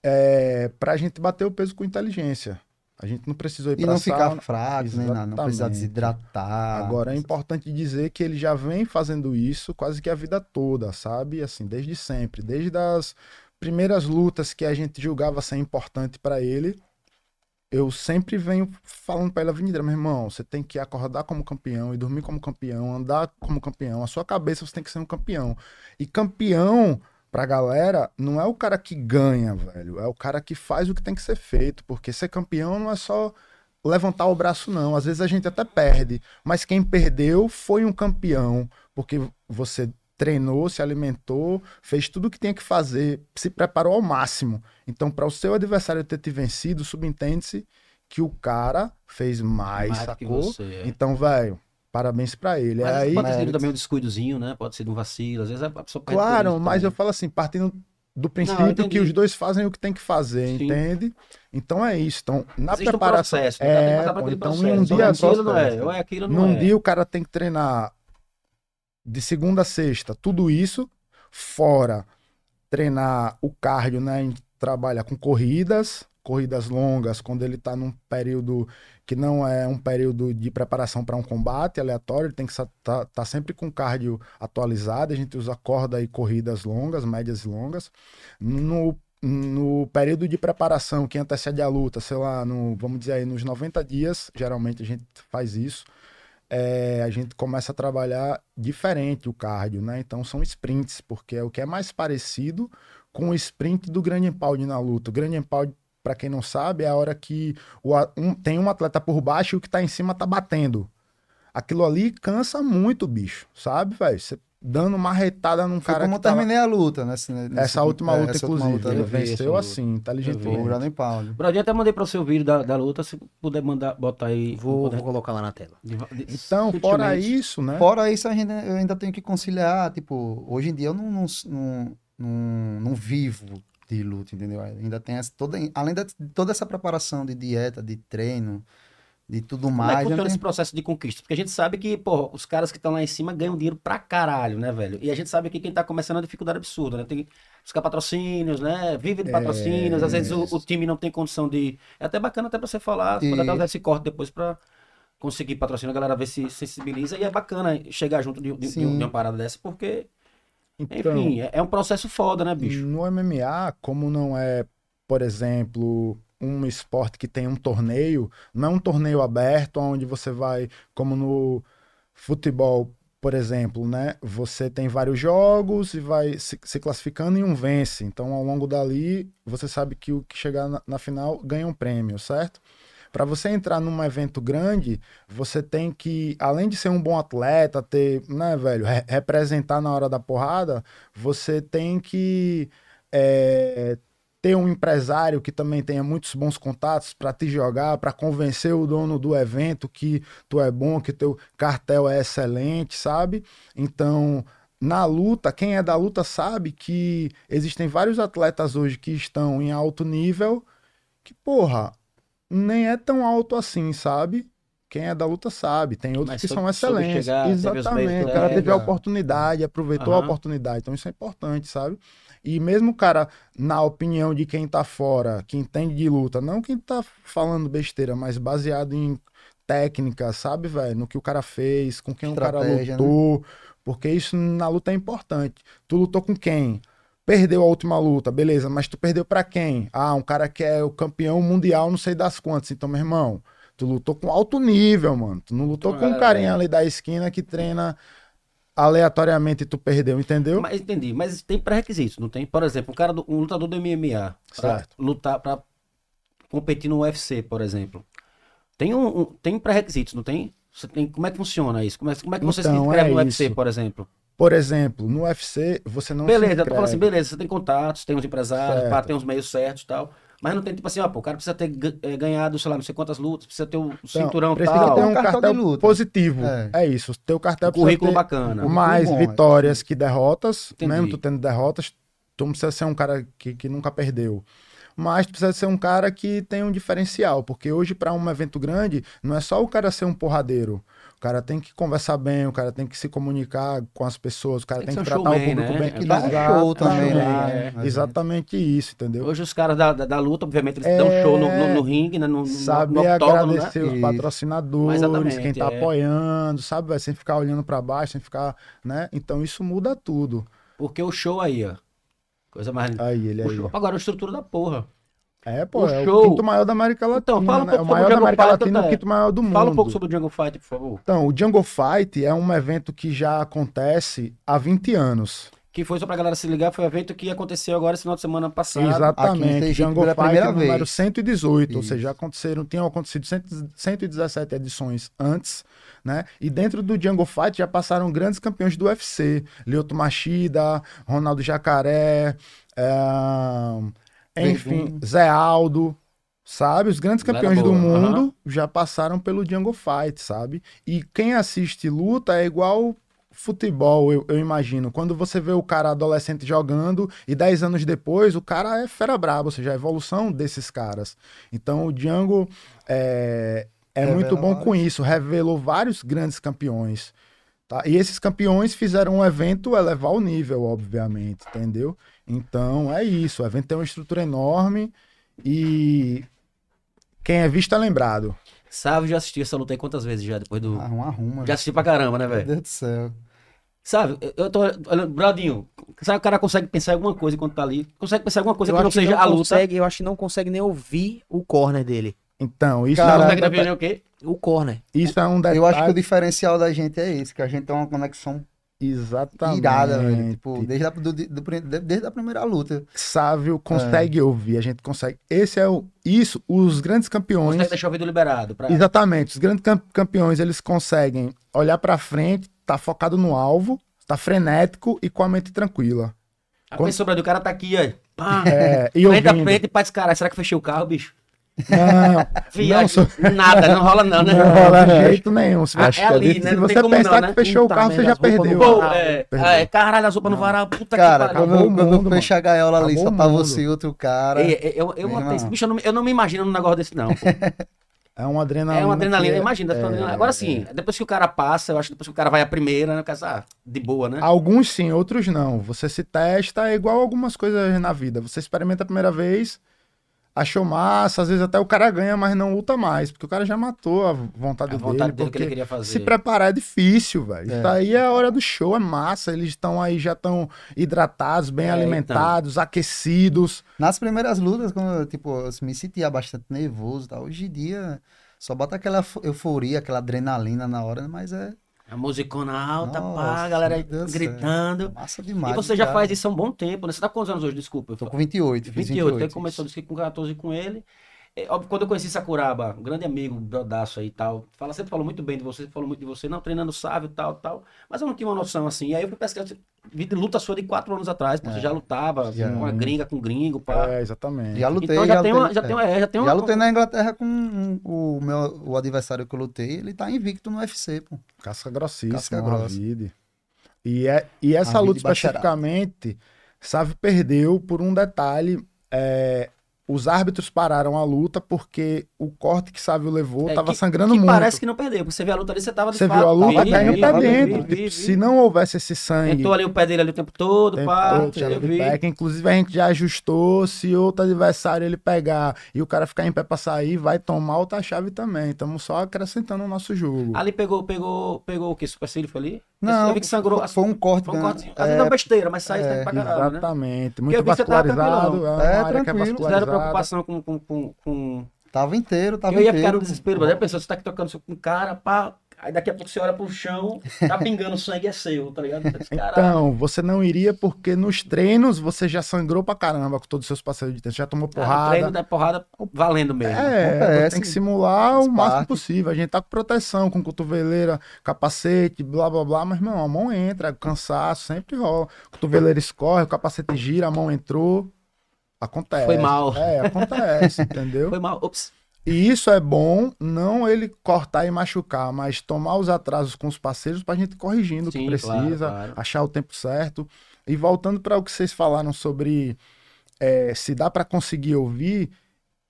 é, para a gente bater o peso com inteligência. A gente não precisou ir E para não ficar sauna. fraco, nem nada. Não precisar desidratar. Agora é importante dizer que ele já vem fazendo isso quase que a vida toda, sabe? Assim, desde sempre, desde as primeiras lutas que a gente julgava ser importante para ele, eu sempre venho falando para ele a vida, meu irmão, você tem que acordar como campeão e dormir como campeão, andar como campeão, a sua cabeça você tem que ser um campeão. E campeão pra galera não é o cara que ganha, velho, é o cara que faz o que tem que ser feito, porque ser campeão não é só levantar o braço, não. Às vezes a gente até perde, mas quem perdeu foi um campeão, porque você treinou, se alimentou, fez tudo o que tinha que fazer, se preparou ao máximo. Então, para o seu adversário ter te vencido, subentende-se que o cara fez mais, Mais sacou? você, é. Então, velho, parabéns para ele. Mas Aí, pode ser também um descuidozinho, né? Pode ser de um vacilo, às vezes a pessoa Claro, isso mas eu também. falo assim, partindo do princípio entendi. que os dois fazem o que tem que fazer, Sim. entende? Então é isso. Então, na Existe um preparação. processo, né? É, pô, então, em processo. um dia é aquilo, não é. é não Num é. dia o cara tem que treinar de segunda a sexta, tudo isso, fora treinar o cardio, né? A gente trabalha com corridas, corridas longas, quando ele tá num período que não é um período de preparação para um combate aleatório, ele tem que estar tá, tá sempre com cardio atualizado, a gente usa corda e corridas longas, médias e longas. No, no período de preparação que antecede a luta, sei lá, no, vamos dizer aí, nos 90 dias, geralmente a gente faz isso, é, a gente começa a trabalhar diferente o cardio, né? Então são sprints, porque é o que é mais parecido com o sprint do grande empalme na luta. O grande empalme, para quem não sabe, é a hora que o um- tem um atleta por baixo e o que tá em cima tá batendo. Aquilo ali cansa muito, bicho, sabe, velho? Você dando uma retada num Foi cara como que tava... eu terminei a luta, né? nesse- nesse- Essa última é, luta, essa última inclusive. luta, ele eu venceu luta. assim, inteligentemente. Foi o Brandon Pound. Brodinho, até mandei para o seu vídeo da, da luta, se puder mandar, botar aí. Vou, poder- vou colocar lá na tela. Então, fora isso, né? Fora isso, a gente, eu ainda tenho que conciliar, tipo, hoje em dia eu não, não, não, não vivo de luta, entendeu? Ainda tem essa, toda, além de toda essa preparação de dieta, de treino, de tudo Como é mais. que eu funciona tenho- esse processo de conquista? Porque a gente sabe que, pô, os caras que estão lá em cima ganham dinheiro pra caralho, né, velho? E a gente sabe que quem tá começando é uma dificuldade absurda, né? Tem que buscar patrocínios, né? Vive de patrocínios, às vezes o, o time não tem condição de. É até bacana até pra você falar, você pode até E- usar esse corte depois pra conseguir patrocínio, a galera ver se sensibiliza. E é bacana chegar junto de, de- de uma parada dessa, porque, Então, enfim, é, é um processo foda, né, bicho? no MMA, como não é, por exemplo, um esporte que tem um torneio, não é um torneio aberto onde você vai, como no futebol, por exemplo, né? Você tem vários jogos e vai se, se classificando e um vence. Então, ao longo dali, você sabe que o que chegar na, na final ganha um prêmio, certo? Para você entrar num evento grande, você tem que, além de ser um bom atleta, ter, né, velho, re- representar na hora da porrada, você tem que é, ter um empresário que também tenha muitos bons contatos para te jogar, para convencer o dono do evento que tu é bom, que teu cartel é excelente, sabe? Então, na luta, quem é da luta sabe que existem vários atletas hoje que estão em alto nível que, porra, nem é tão alto assim, sabe? Quem é da luta sabe, tem outros Mas que são excelentes. chegar, Exatamente. O cara teve a oportunidade, aproveitou a Aham. oportunidade. Então isso é importante, sabe? E mesmo o cara, na opinião de quem tá fora, que entende de luta, não quem tá falando besteira, mas baseado em técnica, sabe, velho? No que o cara fez, com quem o cara Estratégia, né? lutou. Porque isso na luta é importante. Tu lutou com quem? Perdeu a última luta, beleza, mas tu perdeu pra quem? Ah, um cara que é o campeão mundial, não sei das quantas. Então, meu irmão, tu lutou com alto nível, mano. Tu não lutou Então, com um carinha é. ali da esquina que treina aleatoriamente e tu perdeu, entendeu? Mas entendi, mas tem pré-requisitos, não tem? Por exemplo, um cara do- um lutador do MMA Certo. lutar para competir no UFC, por exemplo. Tem um, um- tem pré-requisitos, não tem? Você tem como é que funciona isso? Como é, como é que você se Então, inscreve é no UFC, isso. por exemplo? Por exemplo, no UFC, você não beleza, eu tô falando assim, beleza, você tem contatos, tem uns empresários, Certo. pá, tem uns meios certos e tal. Mas não tem tipo assim, ó, pô, o cara precisa ter eh, ganhado, sei lá, não sei quantas lutas, precisa ter o Então, cinturão precisa tal, ter um Um cartel, de luta. positivo. É. É. isso. Teu cartel um precisa currículo ter bacana. mais bom, é. vitórias que derrotas, Entendi. mesmo tu tendo derrotas, tu não precisa ser um cara que, que nunca perdeu. Mas tu precisa ser um cara que tem um diferencial, porque hoje para um evento grande, não é só o cara ser um porradeiro. O cara tem que conversar bem, o cara tem que se comunicar com as pessoas, o cara Tem tem, que que tratar o público né? bem. Que dá um show também, exatamente. né? É, Exatamente isso, entendeu? Hoje os caras da, da, da luta, obviamente, eles dão show no, no, no ringue, né? No, no, Saber no octógono, né? agradecer os Isso. patrocinadores, quem tá é. apoiando, sabe? Sem ficar olhando pra baixo, sem ficar, né? Então isso muda tudo. Porque o show aí, ó. Coisa mais. Aí, ele O aí. show- Agora, a estrutura da porra. É, pô, O é show- o quinto maior da América Latina. Então, fala um né? pouco o sobre maior o da Jungle América Fight, Latina até. o quinto maior do mundo. Fala um pouco sobre o Jungle Fight, por favor. Então, o Jungle Fight é um evento que já acontece há 20 anos. Que foi só pra galera se ligar, foi um evento que aconteceu agora esse final de semana passado. Exatamente. Jungle pela Fight primeira número vez. 118, ou Isso. seja, aconteceram, tinham acontecido 100 117 edições antes, né? E dentro do Jungle Fight já passaram grandes campeões do UFC, Lyoto Machida, Ronaldo Jacaré, é, enfim. Zé Aldo, sabe? Os grandes campeões do mundo já passaram pelo Jungle Fight, sabe? E quem assiste luta é igual futebol, eu, eu imagino. Quando você vê o cara adolescente jogando e 10 anos depois o cara é fera braba, ou seja, a evolução desses caras. Então o Django é, é muito bom com isso, revelou vários grandes campeões. Tá? E esses campeões fizeram o evento elevar o nível, obviamente, entendeu? Então é isso, o evento tem uma estrutura enorme e quem é visto é lembrado. Sabe, já assisti essa luta aí quantas vezes já, depois do. Arruma, arruma. Já assisti pra caramba, né, Meu velho? Deus do céu. Sabe, eu- tô olhando, Bradinho, sabe o cara consegue pensar em alguma coisa enquanto tá ali? Consegue pensar em alguma coisa Eu que não que seja não a luta? consegue, eu acho que não consegue nem ouvir o corner dele. Então, isso, Não Cara, consegue é, definir o quê? O corner. isso é um detalhe. Eu acho que o diferencial da gente é esse, que a gente tem uma conexão Exatamente. irada, velho. Tipo, desde a, do- do- do- desde a primeira luta. Sávio consegue ouvir, a gente consegue. Esse é o. Isso, os grandes campeões. Consegue deixar o vídeo liberado. Pra... Exatamente, os grandes cam- campeões eles conseguem olhar pra frente, tá focado no alvo, tá frenético e com a mente tranquila. A Quando- pessoa, o cara tá aqui, ó. Pá, É, e frente a ouvindo. frente e pra esse cara. Será que fechei o carro, bicho? Não, Viagem, não, sou- nada, não rola não, né? não rola de jeito nenhum. Se, Ah, você- é ali, se né? Não você pensar não, que né? fechou o carro, você já as roupas perdeu. Pô, é, Perdeu. é, caralho, a sopa no varal, puta Cara, que pariu. quando, o quando eu fecho a gaiola ali, só tá você e outro cara. Ei, ei, eu, eu, irmão. bicho, eu não, eu não me imagino num negócio desse, não. pô. É uma adrenalina. É uma adrenalina, é- imagina. uma adrenalina. Agora sim, depois que o cara passa, eu acho que depois que o cara vai a primeira, né? o cara, ah, de boa, né? Alguns sim, outros não. Você se testa, é igual algumas coisas na vida. Você experimenta a primeira vez, achou massa, às vezes até o cara ganha, mas não luta mais, porque o cara já matou a vontade, a vontade dele, dele. que ele porque queria fazer. se preparar é difícil, velho. É. Aí é a hora do show, é massa. Eles estão aí, já estão hidratados, bem É, alimentados, aquecidos. Nas primeiras lutas, quando eu, tipo, eu me sentia bastante nervoso tal. Hoje em dia, só bota aquela eufo- euforia, aquela adrenalina na hora, mas é A musicona alta, pá, Nossa, a galera gritando. massa E demais. você já cara. faz isso há um bom tempo, né? Você tá com quantos anos hoje? Desculpa. eu Tô com 28, fiz 28, 28. ele começou que com 14 com ele. É, óbvio, quando eu conheci Sakuraba, um grande amigo, um brodaço aí e tal, fala, sempre falou muito bem de você, falou muito de você, não, treinando sábio, tal, tal. Mas eu não tinha uma noção assim. Aí eu fui pesquisar, luta sua de 4 anos atrás, pô, você É. já lutava Já. com a gringa, com gringo, pá. É, exatamente. Já lutei, então já, tem uma, já tem uma, é, já tem Já uma. lutei na Inglaterra com um- o meu o adversário que eu lutei, ele tá invicto no UFC, pô. Casca grossíssima, Casca grossa. E, é, e essa luta especificamente, Sávio perdeu por um detalhe. é, os árbitros pararam a luta porque o corte que Sávio levou É, tava que- sangrando que muito. parece que não perdeu, você vê a luta ali, você tava de Você fato, viu a luta? vi, caindo vi, pra dentro. vi, vi. Se não houvesse esse sangue. Tentou ali o pé dele ali o tempo todo, tempo pá, todo, eu vi. back. Inclusive, a gente já ajustou. Se outro adversário ele pegar e o cara ficar em pé pra sair, vai tomar outra chave também. Estamos só acrescentando o nosso jogo. Ali pegou, pegou, pegou o que? Supercílio foi ali? Não, eu vi que sangrou. foi um corte. Foi um né? cortezinho. Às vezes é uma besteira, mas sai é, é, pra caralho, né? Exatamente. eu Muito que vascularizado. É, É, que é tranquilo. Preocupação com. com, com, com... Tava inteiro, tava Eu ia inteiro. ficar no desespero, mas a pessoa, você tá aqui tocando com um cara, pá. Aí daqui a pouco você olha pro chão, tá pingando sangue, é seu, tá ligado? Então, você não iria porque nos treinos você já sangrou pra caramba com todos os seus parceiros de treino. Você já tomou Ah, no porrada. treino da porrada valendo mesmo. É, Acontece. tem que simular o máximo parte. possível. A gente tá com proteção, com cotoveleira, capacete, blá blá blá, mas irmão, a mão entra, cansaço, sempre rola. Cotoveleira escorre, o capacete gira, a mão entrou. Acontece. Foi mal. É, acontece, entendeu? Foi mal. Ops. E isso é bom, não ele cortar e machucar, mas tomar os atrasos com os parceiros pra gente ir corrigindo o Sim, que precisa, claro, claro. achar o tempo certo. E voltando para o que vocês falaram sobre é, se dá para conseguir ouvir,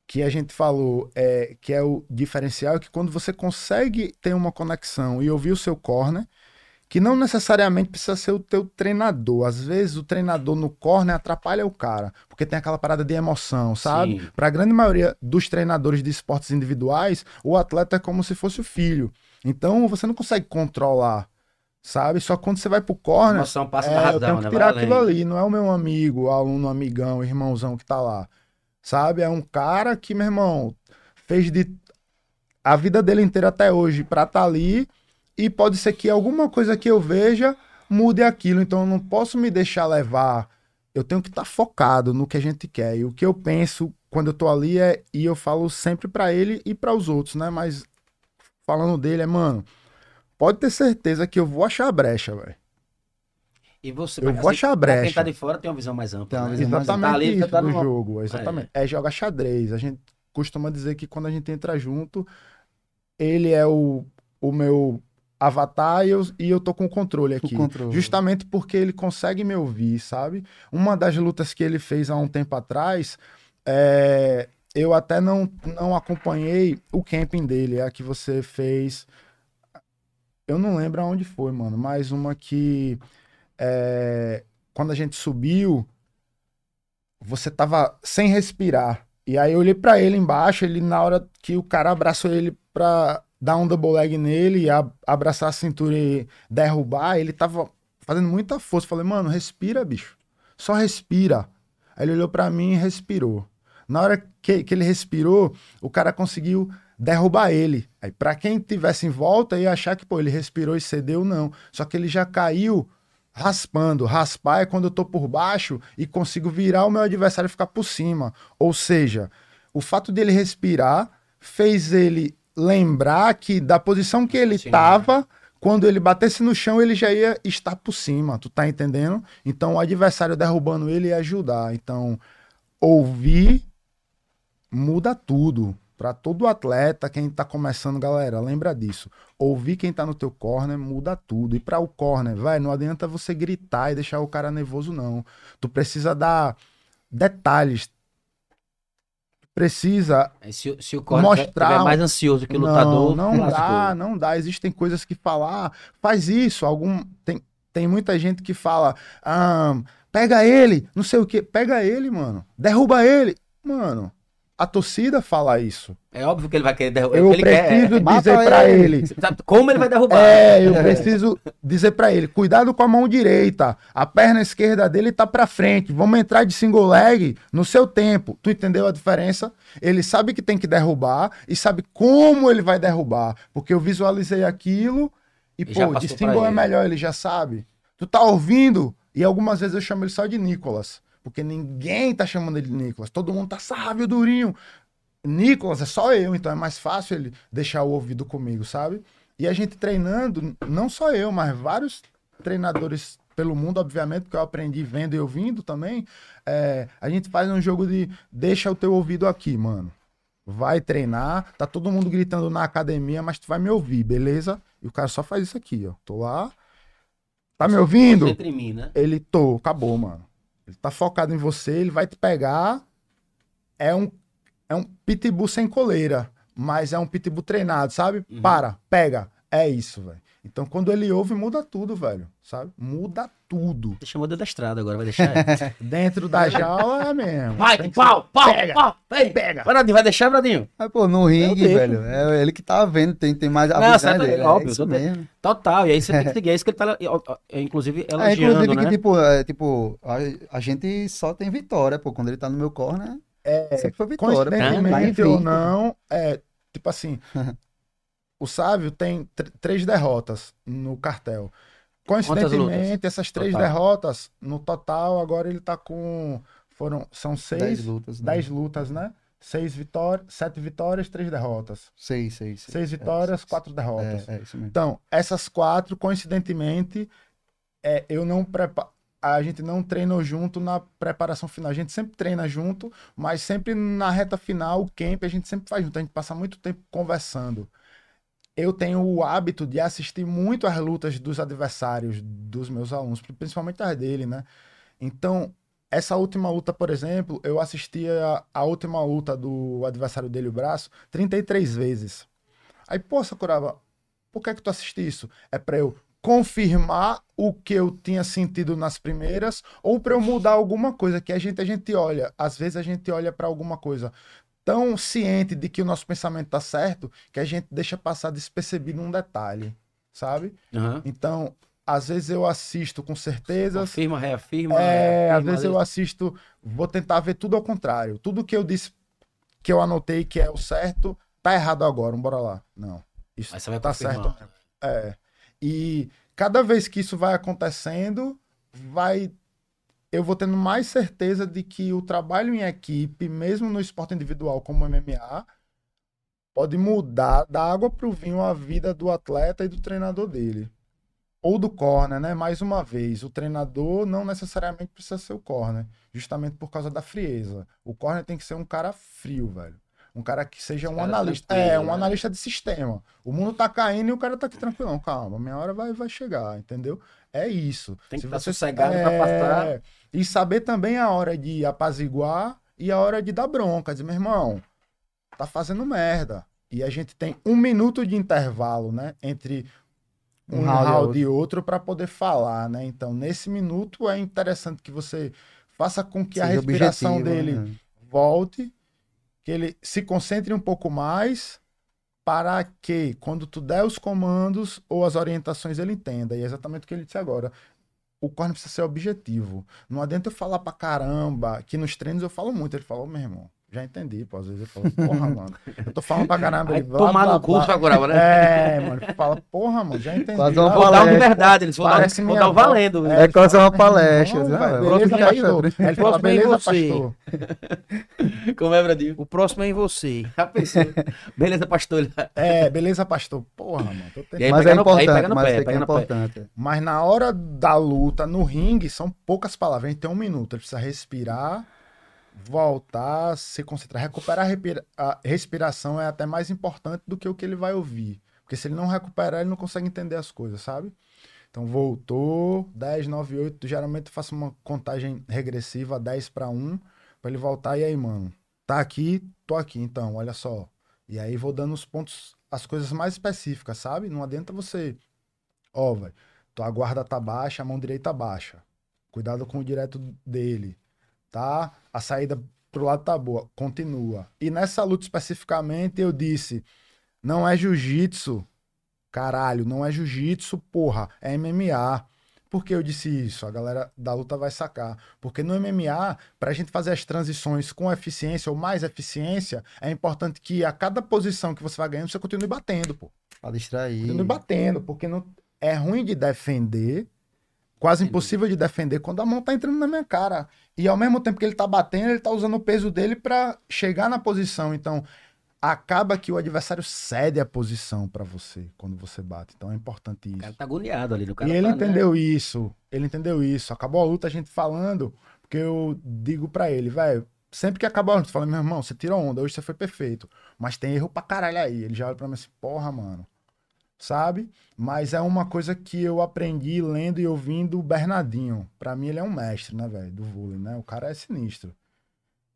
que a gente falou é, que é o diferencial, é que quando você consegue ter uma conexão e ouvir o seu corner, que não necessariamente precisa ser o teu treinador. Às vezes o treinador no corner atrapalha o cara, porque tem aquela parada de emoção, sabe? Para a grande maioria dos treinadores de esportes individuais, o atleta é como se fosse o filho. Então você não consegue controlar, sabe? Só quando você vai pro A corner, emoção passa é, da eu razão, tenho que né? tirar Vai aquilo ali, não é o meu amigo, aluno, amigão, irmãozão que tá lá. Sabe? É um cara que, meu irmão, fez de a vida dele inteira até hoje pra estar ali e pode ser que alguma coisa que eu veja mude aquilo, então eu não posso me deixar levar. Eu tenho que estar focado no que a gente quer. E o que eu penso quando eu tô ali é e eu falo sempre pra ele e pra os outros, né? Mas falando dele é, mano, pode ter certeza que eu vou achar a brecha, velho. E você, Eu vou achar a pra Quem brecha. tá de fora tem uma visão mais ampla. Né? visão mais Você tá Exatamente ali, isso tá do numa- jogo, exatamente. É. jogar xadrez. A gente costuma dizer que quando a gente entra junto, ele é o, o meu avatar e eu, e eu tô com o controle O aqui. controle. Justamente porque ele consegue me ouvir, sabe? Uma das lutas que ele fez há um tempo atrás, é, eu até não, não acompanhei o camping dele, é a que você fez. Eu não lembro aonde foi, mano, mas uma que é, quando a gente subiu, você tava sem respirar. E aí eu olhei pra ele embaixo, ele na hora que o cara abraçou ele pra dar um double leg nele a- abraçar a cintura e derrubar, ele tava fazendo muita força. Falei, mano, respira, bicho. Só respira. Aí ele olhou pra mim e respirou. Na hora que, que ele respirou, o cara conseguiu derrubar ele. Aí pra quem tivesse em volta ia achar que, pô, ele respirou e cedeu, não. Só que ele já caiu raspando. Raspar é quando eu tô por baixo e consigo virar o meu adversário e ficar por cima. Ou seja, o fato dele respirar fez ele lembrar que da posição que ele Sim. tava, quando ele batesse no chão, ele já ia estar por cima, tu tá entendendo? Então o adversário derrubando ele ia ajudar. Então, ouvir muda tudo. Para todo atleta, quem tá começando, galera, lembra disso. Ouvir quem tá no teu corner muda tudo. E para o corner, vai, não adianta você gritar e deixar o cara nervoso não. Tu precisa dar detalhes. Precisa Se, se o corner Mostrar mais ansioso que o lutador, não, não dá, não dá. Existem coisas que falar, faz isso. Algum tem, tem muita gente que fala, ah, pega ele, não sei o que, pega ele, mano, derruba ele, mano. A torcida fala isso. É óbvio que ele vai querer derrubar. Eu ele quer, preciso é, mata dizer pra ele. ele. Sabe como ele vai derrubar? É, eu preciso dizer pra ele, cuidado com a mão direita. A perna esquerda dele tá pra frente. Vamos entrar de single leg no seu tempo. Tu entendeu a diferença? Ele sabe que tem que derrubar e sabe como ele vai derrubar, porque eu visualizei aquilo e, E pô, de single é melhor, ele já sabe. Tu tá ouvindo? E algumas vezes eu chamo ele só de Nicolas, porque ninguém tá chamando ele de Nicolas. Todo mundo tá sábio, durinho. Nicolas é só eu, então é mais fácil ele deixar o ouvido comigo, sabe? E a gente treinando, não só eu, mas vários treinadores pelo mundo, obviamente, porque eu aprendi vendo e ouvindo também. é, a gente faz um jogo de deixa o teu ouvido aqui, mano. Vai treinar, tá todo mundo gritando na academia, mas tu vai me ouvir, beleza? E o cara só faz isso aqui, ó. Tô lá. Tá me ouvindo? Mim, né? Ele tô, acabou, mano. Ele tá focado em você, ele vai te pegar. É um é um pitbull sem coleira, mas é um pitbull treinado, sabe? Uhum. Para, pega. É isso, velho. Então quando ele ouve, muda tudo, velho, sabe? Muda tudo. Você chamou de estrada agora, vai deixar. Dentro da jaula é mesmo. Vai, Tem que pau, pau, Pega. pau. Vem, Pega. Bradinho, vai deixar, Bradinho? Mas, pô, no ringue, velho, é ele que tá vendo, tem, tem mais a Não, certo, dele. é óbvio, é isso mesmo. Total, e aí você tem que seguir, é isso que ele tá, ó, ó, é, inclusive, É, elogiando, inclusive, né? que, tipo, é, tipo a, a gente só tem vitória, pô. Quando ele tá no meu corner, É, sempre foi vitória. pô. Tá coincidentemente ou invicto. não, é tipo assim, o Sávio tem tr- três derrotas no cartel. Coincidentemente, essas três Total. derrotas, no total, agora ele tá com. Foram, são seis, Dez dez, lutas. né? lutas, né? Seis vitórias, sete vitórias, três derrotas. Seis, seis. Seis vitórias, quatro derrotas. É, é isso mesmo. Então, essas quatro, coincidentemente, é, eu não prepa- a gente não treinou junto na preparação final. A gente sempre treina junto, mas sempre na reta final, o camp, a gente sempre faz junto. A gente passa muito tempo conversando. Eu tenho o hábito de assistir muito as lutas dos adversários dos meus alunos, principalmente as dele, né? Então, essa última luta, por exemplo, eu assisti a, a última luta do adversário dele, o braço, 33 vezes. Aí, pô, Sakuraba, por que é que tu assiste isso? É pra eu confirmar o que eu tinha sentido nas primeiras ou pra eu mudar alguma coisa que a gente a gente olha, às vezes a gente olha pra alguma coisa tão ciente de que o nosso pensamento tá certo que a gente deixa passar despercebido um detalhe, sabe? Aham. Então, às vezes eu assisto com certeza, Confirma, reafirma. é, às reafirma, vezes eu assisto, vou tentar ver tudo ao contrário. Tudo que eu disse que eu anotei que é o certo, tá errado agora, bora lá. Não. Isso Aí você vai tá confirmando. certo. É. E cada vez que isso vai acontecendo, vai eu vou tendo mais certeza de que o trabalho em equipe, mesmo no esporte individual como MMA, pode mudar da água para o vinho a vida do atleta e do treinador dele. Ou do corner, né? Mais uma vez, o treinador não necessariamente precisa ser o corner, justamente por causa da frieza. O corner tem que ser um cara frio, velho. Um cara que seja um analista. É, um né? analista de sistema. O mundo tá caindo e o cara tá aqui tranquilão. Calma, minha hora vai, vai chegar, entendeu? É isso. Tem que estar você- sossegado pra passar. É, E saber também a hora de apaziguar e a hora de dar bronca. Dizer, meu irmão, tá fazendo merda. E a gente tem um minuto de intervalo, né? Entre um, Um round e outro para poder falar, né? Então, nesse minuto é interessante que você faça com que a Seja respiração objetivo, dele né? volte, que ele se concentre um pouco mais para que, quando tu der os comandos ou as orientações, ele entenda. E é exatamente o que ele disse agora. O corner precisa ser objetivo. Não adianta eu falar pra caramba, que nos treinos eu falo muito. Ele falou, meu irmão, Já entendi, pô. Às vezes eu falo, porra, mano. Eu tô falando pra caramba. Aí blá, tomar blá, no cu, blá. Saguraba, né? É, mano. Fala, porra, mano, já entendi. Quase uma Vou dar de palestra. verdade, eles vão dar, minha dar um avó. valendo. É quase uma palestra. Não, Não, velho, é beleza, pastor. ele fala, Próximo é beleza, você. pastor. Como é, Bradinho? O próximo é em você. Já pensou? Beleza, pastor. É, beleza, pastor. Porra, mano. Tô tentando. E aí Mas pega é no- importante, mas pé, aqui pega é no pé. importante. Mas na hora da luta, no ringue, são poucas palavras. A gente tem um minuto. Ele precisa respirar, voltar, se concentrar. Recuperar a, respira- a respiração é até mais importante do que o que ele vai ouvir. Porque se ele não recuperar, ele não consegue entender as coisas, sabe? Então voltou, 10, 9, 8. Geralmente eu faço uma contagem regressiva, 10 para 1, para ele voltar. E aí, mano? Tá aqui, tô aqui, então, olha só. E aí vou dando os pontos, as coisas mais específicas, sabe? Não adianta você. Ó, velho, tua guarda tá baixa, a mão direita baixa. Cuidado com o direto dele, tá? A saída pro lado tá boa, continua. E nessa luta especificamente eu disse, não é jiu-jitsu, caralho, não é jiu-jitsu, porra, é MMA. Por que eu disse isso? A galera da luta vai sacar. Porque no MMA, pra gente fazer as transições com eficiência ou mais eficiência, é importante que a cada posição que você vai ganhando, você continue batendo, pô. Pra distrair. Continue batendo, porque não é ruim de defender, quase impossível de defender quando a mão tá entrando na minha cara. E ao mesmo tempo que ele tá batendo, ele tá usando o peso dele pra chegar na posição. Então, acaba que o adversário cede a posição pra você quando você bate. Então é importante O isso. cara tá agoniado ali. O cara E ele tá, né? entendeu isso. Ele entendeu isso. Acabou a luta, a gente falando, porque eu digo pra ele, velho, sempre que acabou a luta, eu falo, meu irmão, você tirou onda, hoje você foi perfeito. Mas tem erro pra caralho aí. Ele já olha pra mim assim, porra, mano. Sabe? Mas é uma coisa que eu aprendi lendo e ouvindo o Bernardinho. Pra mim, ele é um mestre, né, velho, do vôlei, né? O cara é sinistro.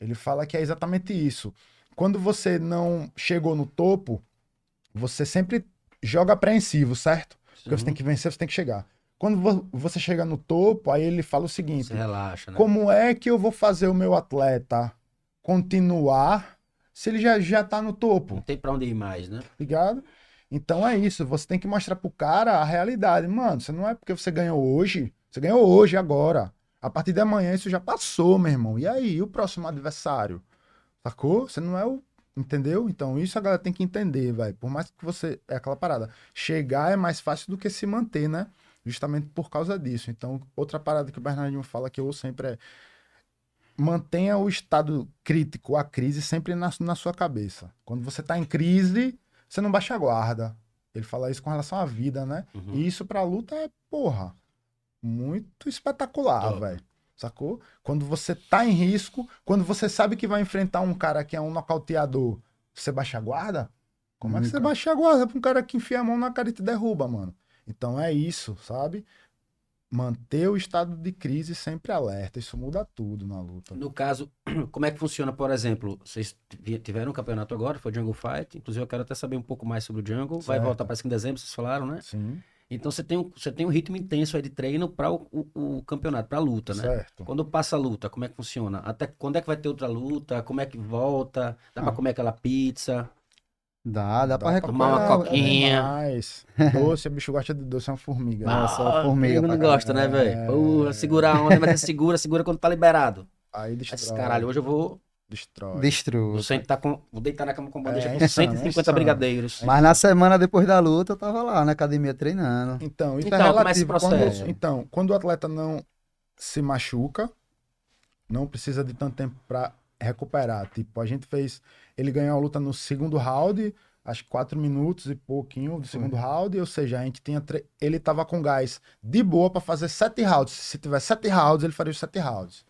Ele fala que é exatamente isso. Quando você não chegou no topo, você sempre joga apreensivo, certo? Porque você tem que vencer, você tem que chegar. Quando vo- você chega no topo, aí ele fala o seguinte: Você relaxa, né? como é que eu vou fazer o meu atleta continuar se ele já, já tá no topo? Não tem pra onde ir mais, né? ligado? Então é isso, você tem que mostrar pro cara a realidade. Mano, você não é porque você ganhou hoje, você ganhou hoje, agora. A partir de amanhã isso já passou, meu irmão. E aí, o próximo adversário? Sacou? Você não é o. Entendeu? Então isso a galera tem que entender, velho. Por mais que você. É aquela parada. Chegar é mais fácil do que se manter, né? Justamente por causa disso. Então, outra parada que o Bernardinho fala que eu sempre é. Mantenha o estado crítico, a crise, sempre na, na sua cabeça. Quando você tá em crise, você não baixa a guarda. Ele fala isso com relação à vida, né? Uhum. E isso pra luta é, porra, muito espetacular, velho. Sacou? Quando você tá em risco, quando você sabe que vai enfrentar um cara que é um nocauteador, você baixa a guarda? Como é que você Nunca. baixa a guarda pra um cara que enfia a mão na cara e te derruba, mano? Então é isso, sabe? Manter o estado de crise sempre alerta. Isso muda tudo na luta. No caso, como é que funciona, por exemplo? Vocês tiveram um campeonato agora, foi Jungle Fight. Inclusive, eu quero até saber um pouco mais sobre o Jungle. Vai Certo. voltar, parece que em dezembro, vocês falaram, né? Sim, Então você tem um, você tem um ritmo intenso aí de treino para o, o- o campeonato, para a luta, né? certo. Quando passa a luta, como é que funciona? Até quando é que vai ter outra luta? Como é que volta? Dá Ah. comer aquela pizza? Dá, dá, pra Dá recuperar. tomar uma é, coquinha. Mas doce, o bicho gosta de doce, é uma formiga. Ah, só formiga Eu não pra gosta, né, velho? É. Segurar a onda, mas é segura, segura quando tá liberado. Aí Aí destrói. diz, caralho, hoje eu vou, Destrói. Destrua. vou, sentar com, vou deitar na cama com bandeja É com insano, 150 é insano. brigadeiros. Mas na semana depois da luta, eu tava lá na academia treinando. Então, isso Então, é é relativo. processo? Quando, então, quando o atleta não se machuca, não precisa de tanto tempo pra recuperar. Tipo, a gente fez. Ele ganhou a luta no segundo round, acho que quatro minutos e pouquinho do segundo round, ou seja, a gente tinha. tre- Ele tava com gás de boa pra fazer sete rounds. Se tivesse sete rounds, ele faria os sete rounds.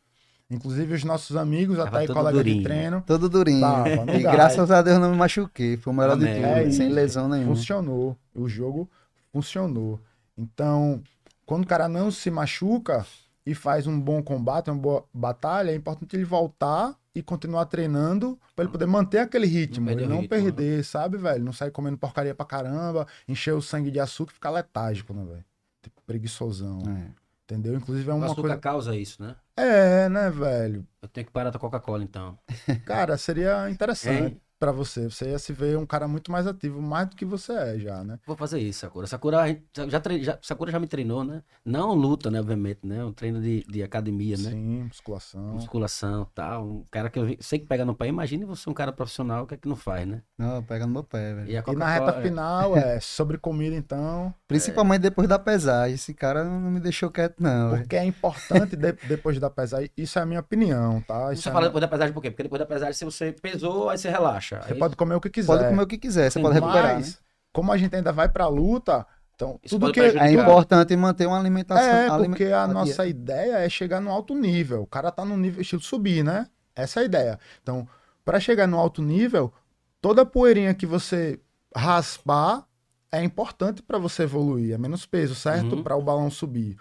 Inclusive, os nossos amigos, Tava até colegas de durinho. treino, Todo durinho. Tava, e gás. graças a Deus não me machuquei. Foi o melhor de Amém. tudo. É sem lesão nenhuma. funcionou. O jogo funcionou. Então, quando o cara não se machuca e faz um bom combate, uma boa batalha, é importante ele voltar e continuar treinando pra ele poder manter aquele ritmo. perder ele o não ritmo, né? perder, sabe, velho? Não sair comendo porcaria pra caramba, encher o sangue de açúcar e ficar letárgico, né, velho? Tipo, preguiçosão. É. Entendeu? Inclusive é O uma açúcar coisa. causa isso, né? É, né, velho? Eu tenho que parar da Coca-Cola, então. Cara, seria interessante. Pra você. Você ia se ver um cara muito mais ativo, mais do que você é já, né? Vou fazer isso, Sakura. Sakura, a gente já, tre... já, Sakura já me treinou, né? Não luta, né? Obviamente, né? Um treino de, de academia, né? Sim, musculação. Musculação tal. Um cara que eu vi- sei que pega no pé. Imagine você um cara profissional, o que é que não faz, né? Não, pega no meu pé, velho. E a E na reta Coca-Cola- final é sobre comida, então. Principalmente depois da pesagem. Esse cara não me deixou quieto, não. Porque é importante de- depois da pesagem. Isso é a minha opinião, tá? Isso Você é fala minha- depois da pesagem por quê? Porque depois da pesagem, se você pesou, aí você relaxa. Você Aí- pode comer o que quiser. Pode comer o que quiser, você Sim, pode recuperar, Mas, né? como a gente ainda vai pra luta, então Isso tudo que. prejudicar. É importante manter uma alimentação. É, aliment- porque a nossa ideia é chegar no alto nível. O cara tá no nível estilo subir, né? Essa é a ideia. Então, para chegar no alto nível, toda poeirinha que você raspar é importante para você evoluir, é menos peso, certo? Uhum. Para o balão subir.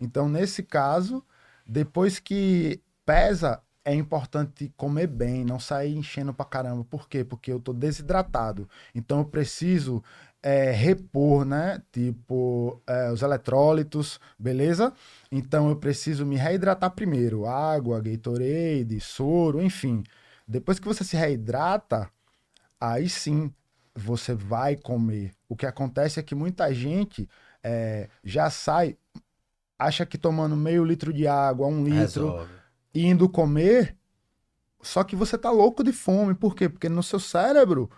Então, nesse caso, depois que pesa, é importante comer bem, não sair enchendo pra caramba. Por quê? Porque eu tô desidratado. Então eu preciso é, repor, né? Tipo, é, os eletrólitos, beleza? Então eu preciso me reidratar primeiro. Água, Gatorade, soro, enfim. Depois que você se reidrata, aí sim você vai comer. O que acontece é que muita gente é, já sai, acha que tomando meio litro de água, um litro, Resolve. Indo comer, só que você tá louco de fome. Por quê? Porque no seu cérebro,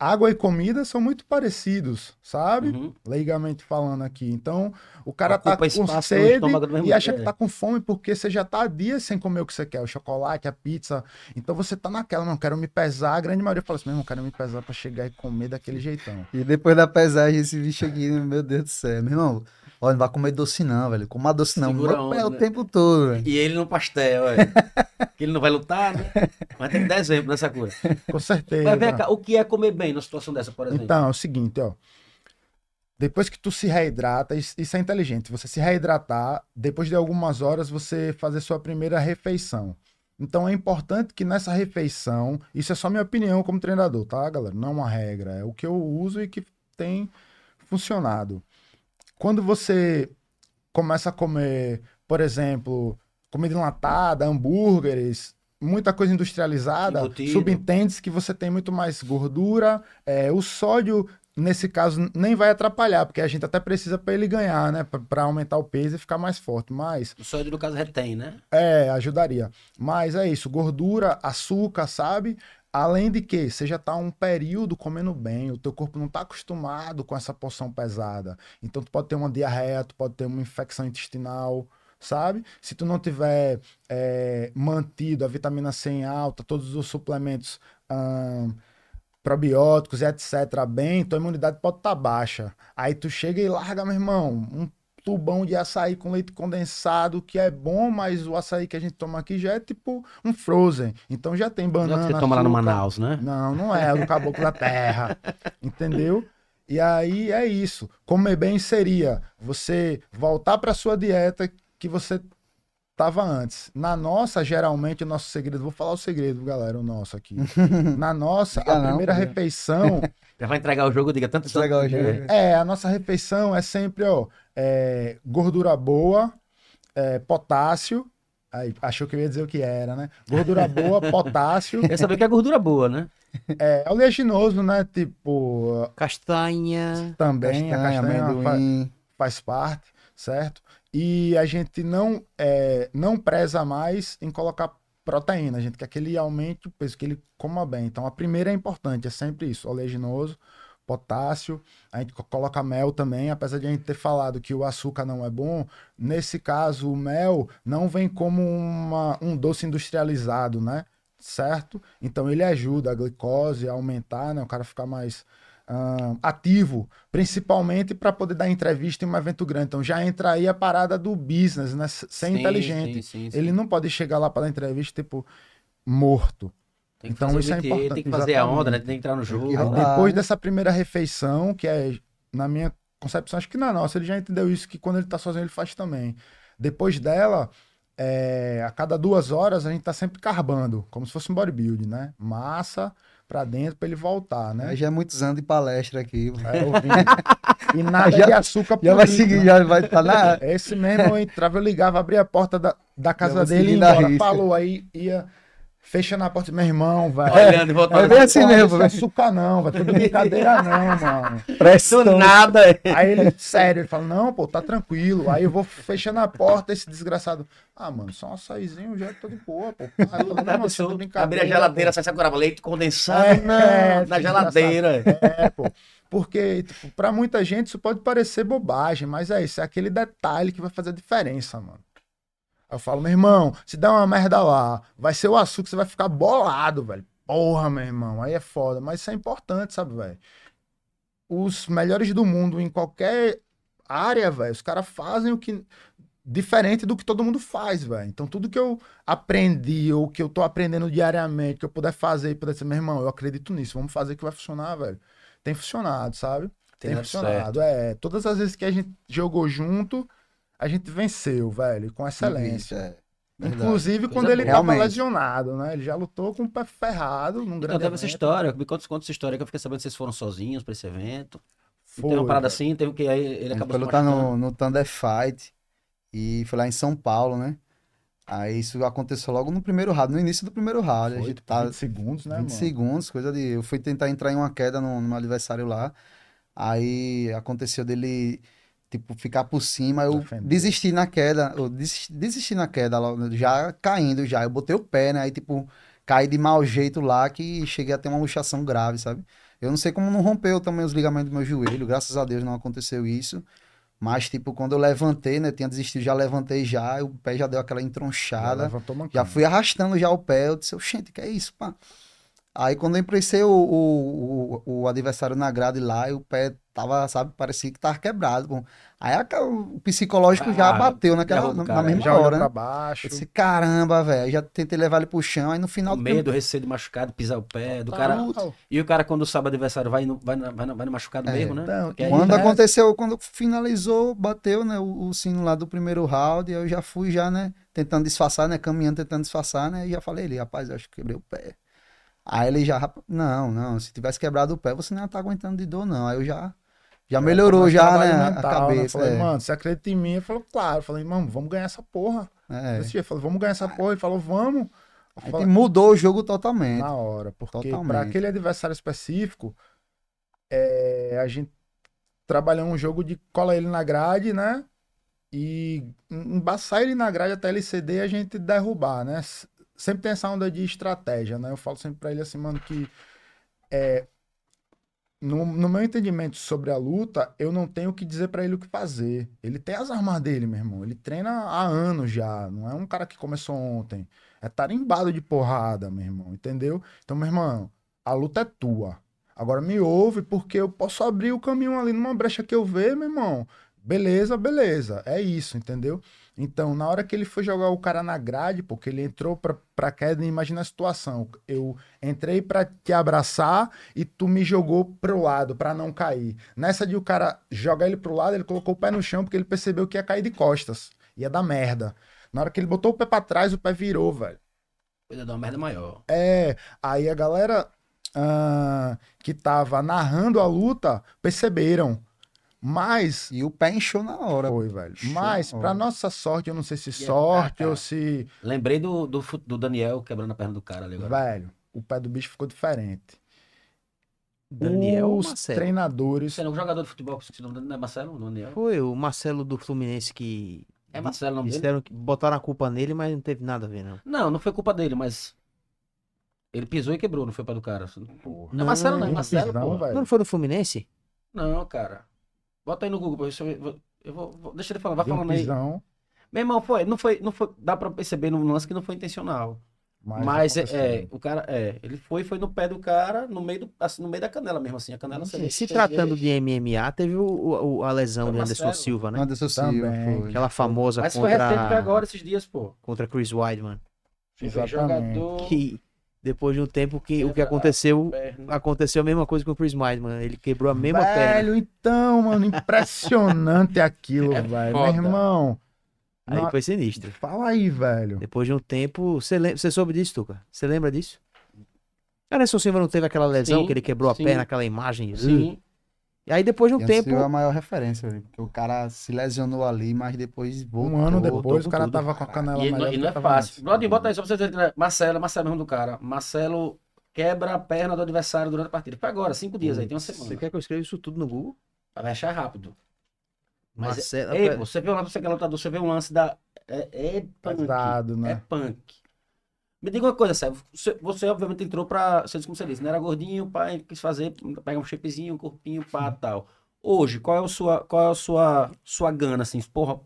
água e comida são muito parecidos, sabe? Uhum. Leigamente falando aqui. Então, o cara tá com sede e acha que tá com fome porque você já tá há dias sem comer o que você quer, o chocolate, a pizza. Então você tá naquela, não quero me pesar. A grande maioria fala assim, mesmo, quero me pesar pra chegar e comer daquele jeitão. E depois da pesagem, esse bicho aqui, meu Deus do céu. Meu irmão, olha, não vai comer doce não, velho. Coma doce não. Segura onda, o né? tempo todo, velho. E ele no pastel, é. que ele não vai lutar, né? Mas tem que dar exemplo, né, Sakura? Com certeza. Mas vem cá, o que é comer bem numa situação dessa, por exemplo? Então, é o seguinte, ó. Depois que tu se reidrata, isso, isso é inteligente. Você se reidratar, depois de algumas horas, você fazer sua primeira refeição. Então é importante que nessa refeição, isso é só minha opinião como treinador, tá, galera? Não é uma regra, é o que eu uso e que tem funcionado. Quando você começa a comer, por exemplo, comida enlatada, hambúrgueres, muita coisa industrializada, subentende-se que você tem muito mais gordura. é, o sódio, nesse caso, nem vai atrapalhar, porque a gente até precisa para ele ganhar, né? Para aumentar o peso e ficar mais forte. Mas O sódio, no caso, retém, né? é, ajudaria. Mas é isso, gordura, açúcar, sabe? Além de que você já tá um período comendo bem, o teu corpo não tá acostumado com essa porção pesada. Então tu pode ter uma diarreia, tu pode ter uma infecção intestinal, sabe? Se tu não tiver é, mantido a vitamina C em alta, todos os suplementos ahn, probióticos etc. bem, tua imunidade pode estar baixa. Aí tu chega e larga, meu irmão, um tubão de açaí com leite condensado, que é bom, mas o açaí que a gente toma aqui já é tipo um frozen. Então já tem Não é o banana. que você toma lá no. Manaus, né? Não, não é, é do caboclo da terra. Entendeu? E aí é isso. Comer bem seria você voltar para sua dieta que você tava antes. Na nossa, geralmente, o nosso segredo, vou falar o segredo, galera, o nosso aqui. Na nossa, a não, primeira refeição Já vai entregar o jogo, diga tanto tanto- Estragar o jogo. é, a nossa refeição é sempre, ó, é, gordura boa, é, potássio. Aí, achou que eu ia dizer o que era, né? Gordura boa, potássio. Quer saber que é gordura boa, né? É, oleaginoso, né? Tipo, Castanha. também a Castanha, castanha fa- amendoim. faz parte, certo? E a gente não, é, não preza mais em colocar proteína, a gente quer que ele aumente o peso, que ele coma bem. Então a primeira é importante, é sempre isso, oleaginoso, potássio, a gente co- coloca mel também, apesar de a gente ter falado que o açúcar não é bom, nesse caso o mel não vem como uma, um doce industrializado, né? Certo? Então ele ajuda a glicose a aumentar, né? O cara ficar mais ah, ativo, principalmente para poder dar entrevista em um evento grande. Então já entra aí a parada do business, né? Ser Sim, inteligente. sim, sim. Ele não pode chegar lá para dar entrevista, tipo, morto. Tem que então fazer isso é importante, Tem que fazer a onda, né? exatamente. Tem que entrar no jogo. rolar. depois né? dessa primeira refeição, que é, na minha concepção, acho que na nossa, ele já entendeu isso, que quando ele tá sozinho, ele faz também. Depois dela, é, a cada duas horas, a gente tá sempre carbando, como se fosse um bodybuilding, né? Massa pra dentro pra ele voltar, né? Aí já é muitos anos de palestra aqui. É, e nada Já- de açúcar Já vai seguir, né? já vai estar na. Esse mesmo, eu entrava, eu ligava, abria a porta da, da casa dele e embora. Falou, aí ia fechando a porta, meu irmão, velho. Olhando e voltando. É bem assim mesmo, é velho. açúcar não, vai tudo brincadeira não, mano. Do nada. Aí ele, sério, ele fala, não, pô, tá tranquilo. Aí eu vou fechando a porta, esse desgraçado. Ah, mano, só um açaizinho, já tô de boa, pô. Ah, eu não, tá brincadeira, Abrir a geladeira, sai Sakuraba, leite condensado. É, não, é, na geladeira. É, pô. Porque, tipo, pra muita gente isso pode parecer bobagem, mas é isso, é aquele detalhe que vai fazer a diferença, mano. Aí eu falo, meu irmão, se der uma merda lá, vai ser o açúcar, você vai ficar bolado, velho. Porra, meu irmão, aí é foda. Mas isso é importante, sabe, velho? Os melhores do mundo em qualquer área, velho, os caras fazem o que. Diferente do que todo mundo faz, velho. Então, tudo que eu aprendi ou que eu tô aprendendo diariamente, que eu puder fazer puder dizer, meu irmão, eu acredito nisso, vamos fazer que vai funcionar, velho. Tem funcionado, sabe? Tem Tem, funcionado. É, todas as vezes que a gente jogou junto, a gente venceu, velho, com excelência. É. Verdade. Inclusive Coisa quando ele boa. tava Realmente. lesionado, né? Ele já lutou com o pé ferrado num Então, grande teve essa história. Me conta, conta essa história que eu fiquei sabendo que vocês foram sozinhos pra esse evento. Foi, tem uma parada assim, teve que aí ele A gente acabou foi lutar no, no Thunder Fight e foi lá em São Paulo, né? Aí isso aconteceu logo no primeiro round, no início do primeiro round. a Foi, gente tipo, tá 20 segundos, né, 20 mano? segundos, coisa de. Eu fui tentar entrar em uma queda no, no meu adversário lá. Aí aconteceu dele, tipo, ficar por cima. Eu desisti na queda. Eu desisti, desisti na queda, já caindo já. Eu botei o pé, né? Aí, tipo, caí de mau jeito lá que cheguei a ter uma luxação grave, sabe? Eu não sei como não rompeu também os ligamentos do meu joelho. Graças a Deus não aconteceu isso. Mas, tipo, quando eu levantei, né? Tinha desistido, já levantei já. O pé já deu aquela Já entronchada. mancando. Já fui arrastando já o pé. Eu disse, gente, que é isso, pá? Aí quando eu emprestei o, o, o, o adversário na grade lá, e o pé tava, sabe, parecia que tava quebrado. pô. Aí a- o psicológico já Ah, bateu naquela, na, cara, na mesma Já hora, pra né? baixo. Eu disse, caramba, velho. Já tentei levar ele pro chão, aí no final O do medo, o receio de machucado, pisar o pé, do cara. E o cara, quando sabe o adversário, vai no, vai, na- vai, na- vai no machucado É, mesmo, né? então, Porque aí- Quando É. aconteceu, quando finalizou, bateu, né, o, o sino lá do primeiro round, aí eu já fui já, né, tentando disfarçar, né, caminhando, tentando disfarçar, né, e já falei ele, rapaz, eu acho que quebrei o pé. Aí ele já, "Rapa- não, não, se tivesse quebrado o pé, você não ia estar aguentando de dor, não. Aí eu já, já melhorou Mas já, trabalho né, a mental, cabeça. Falei, é. mano, você acredita em mim? Ele falou, claro. Eu falei, mano, vamos ganhar essa porra. É. Desse jeito, falou, vamos ganhar essa porra. Ele falou, vamos. Eu A gente falei, mudou o jogo totalmente. na hora, porque para aquele adversário específico, é, a gente trabalhou um jogo de cola ele na grade, né? E embaçar ele na grade até ele ceder e a gente derrubar, né? Sempre tem essa onda de estratégia, né? Eu falo sempre pra ele assim, mano, que é, no, no meu entendimento sobre a luta, eu não tenho que dizer pra ele o que fazer. Ele tem as armas dele, meu irmão. Ele treina há anos já. Não é um cara que começou ontem. É tarimbado de porrada, meu irmão. Entendeu? Então, meu irmão, a luta é tua. Agora me ouve, porque eu posso abrir o caminho ali numa brecha que eu ver, meu irmão. Beleza, beleza. É isso, entendeu? Então, na hora que ele foi jogar o cara na grade, porque ele entrou pra, pra queda, imagina a situação. Eu entrei pra te abraçar e tu me jogou pro lado, pra não cair. Nessa de o cara jogar ele pro lado, ele colocou o pé no chão porque ele percebeu que ia cair de costas. Ia dar merda. Na hora que ele botou o pé pra trás, o pé virou, velho. Coisa de uma merda maior. É, aí a galera ah, que tava narrando a luta perceberam. Mas. E o pé inchou na hora. Foi, velho. Mas, hora. nossa sorte, eu não sei se é sorte cara. ou se. Lembrei do, do, do Daniel quebrando a perna do cara ali agora. Velho, o pé do bicho ficou diferente. Daniel Os Marcelo? treinadores. Você não é um jogador de futebol, que esqueci o nome dele, não é Marcelo? Não, Daniel? Foi o Marcelo do Fluminense que. É Marcelo o nome dele? Disseram que botaram a culpa nele, mas não teve nada a ver, não. Não, não foi culpa dele, mas. Ele pisou e quebrou, não foi pra do cara. Porra. Não é Marcelo, não, é Não, Marcelo, não, velho. Não foi no Fluminense? Não, cara. Bota aí no Google, pra ver se eu, vou- eu vou, vou- Deixa ele falar, vai Deu falando aí. Meu irmão, foi, não foi, não foi, dá pra perceber no lance que não foi intencional. mas, Mas, é, é, o cara, é, ele foi, foi no pé do cara, no meio do, assim, no meio da canela mesmo, assim, a canela Se tem tratando de MMA, teve o, o- a lesão Foi de Anderson Marcelo. Silva, né? Anderson Silva, Também. foi. Aquela famosa Mas foi recente, foi contra, agora, esses dias, pô. contra Chris Weidman. Foi Exatamente. jogador, Que depois de um tempo que o que Quebra a aconteceu, aconteceu a mesma coisa com o Chris Weidman. Ele quebrou a mesma perna. Velho, então, mano, impressionante aquilo, É velho. foda. Meu irmão. Aí na- foi sinistro. Fala aí, velho. Depois de um tempo, você você soube disso, Tuca? Você lembra disso? Anderson Silva não teve aquela lesão Sim, que ele quebrou a sim. perna, aquela imagem? Sim. E aí depois de um tempo. Silva é a maior referência, velho, porque o cara se lesionou ali, mas depois voltou. Um ano depois, o cara tudo. tava com a canela E, e não é fácil. Brother, bota aí só pra vocês verem. Marcelo, Marcelo é o nome do cara. Marcelo quebra a perna do adversário durante a partida. Foi agora, cinco dias aí, tem uma Você semana. quer que eu escreva isso tudo no Google? Vai achar rápido. Mas, Marcelo- ei, pô, você vê um lance, você que é lutador, você vê um lance da. É, é punk. Pesado, É né? punk. Me diga uma coisa, Sérgio. Você, você obviamente entrou pra. Você disse como você disse, não era gordinho, pai, quis fazer, pegar um shapezinho, um corpinho, pá, tal. Hoje, qual é, o sua, qual é a sua, sua gana, assim? Porra.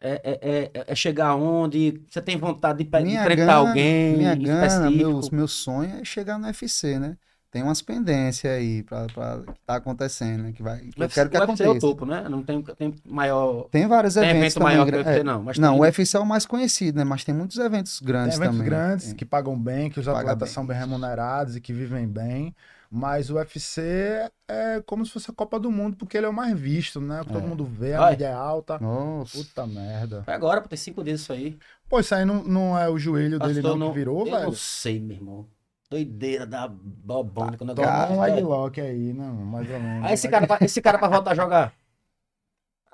É, é, é, é chegar onde? Você tem vontade de, de enfrentar gana- alguém? Minha gana, meus, meu sonho é chegar no UFC, né? Tem umas pendências aí pra, pra que tá acontecendo, né? Que vai, que eu quero que o UFC é o aconteça. topo, né? Não tem, tem maior. Tem vários Tem eventos evento também. maior que o UFC, é, não. Mas não, tem- o UFC é o mais conhecido, né? Mas tem muitos eventos Tem grandes eventos também. grandes Tem. que pagam bem, que os Paga atletas bem. são bem remunerados e que vivem bem. Mas o UFC é como se fosse a Copa do Mundo, porque ele é o mais visto, né? Todo É. mundo vê, a Vai. mídia é alta. Nossa. Puta merda. Foi agora, pô, tem cinco dias isso aí. Pô, isso aí não, não é o joelho dele Pastor, não que virou, eu velho? não sei, meu irmão. Doideira da. Quando eu Toma um leglock aí, não, mais ou menos. Aí esse cara, pra- esse cara pra voltar a jogar.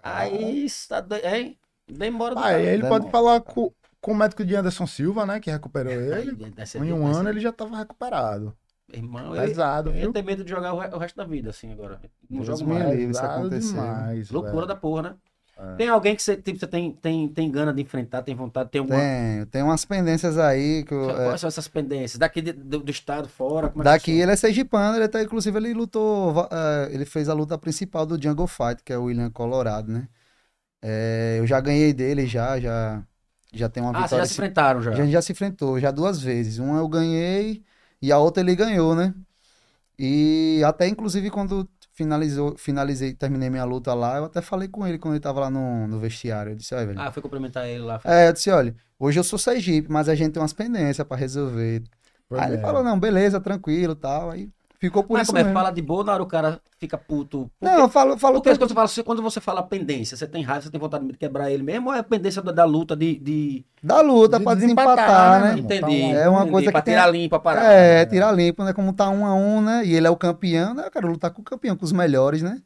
Aí está doido, hein? Demora do Ah, aí cara. ele Demora. pode falar com, com o médico de Anderson Silva, né? Que recuperou ele. Em um ano ele já tava recuperado. Irmão, eu, Pesado, eu viu? ter medo de jogar o re- o resto da vida, assim, agora. Não Deus jogo mais. livre isso Pesado acontecer. demais, Loucura velho. da porra, né? É. Tem alguém que você, tipo, você tem, tem, tem gana de enfrentar, tem vontade, tem alguma. Tem, tem umas pendências aí que eu, é, Quais são essas pendências? Daqui de- do, do estado, fora? É Daqui ele é sergipano, ele até, inclusive, ele lutou, eh, ele fez a luta principal do Jungle Fight, que é o William Colorado, né? Eh, eu já ganhei dele já, já, já tem uma Ah, vitória. já se enfrentaram já. A gente já se enfrentou, já duas vezes. Uma eu ganhei e a outra ele ganhou, né? E até, inclusive, quando finalizou, finalizei, terminei minha luta lá, eu até falei com ele quando ele tava lá no, no vestiário. Eu disse, olha, velho. Ah, foi cumprimentar ele lá. É, eu disse, olha, hoje eu sou Sergipe, mas a gente tem umas pendências pra resolver. Foi Aí ele mesmo. falou, não, beleza, tranquilo tal. Aí ficou por Mas isso como é? mesmo. Fala de boa, na hora o cara fica puto. Por Não, eu falo, falo Porque quando você fala, você- quando você fala pendência, você tem raiva, você tem vontade de quebrar ele mesmo, ou é pendência da, da luta de. de... Da luta De pra desempatar, desempatar, né, né? Entendi. Tá um- É uma entendi, coisa pra que tem- tirar limpo a parada. É, tirar limpo, né? Como tá um a um, né? E ele é o campeão, né? Eu quero lutar com o campeão, com os melhores, né?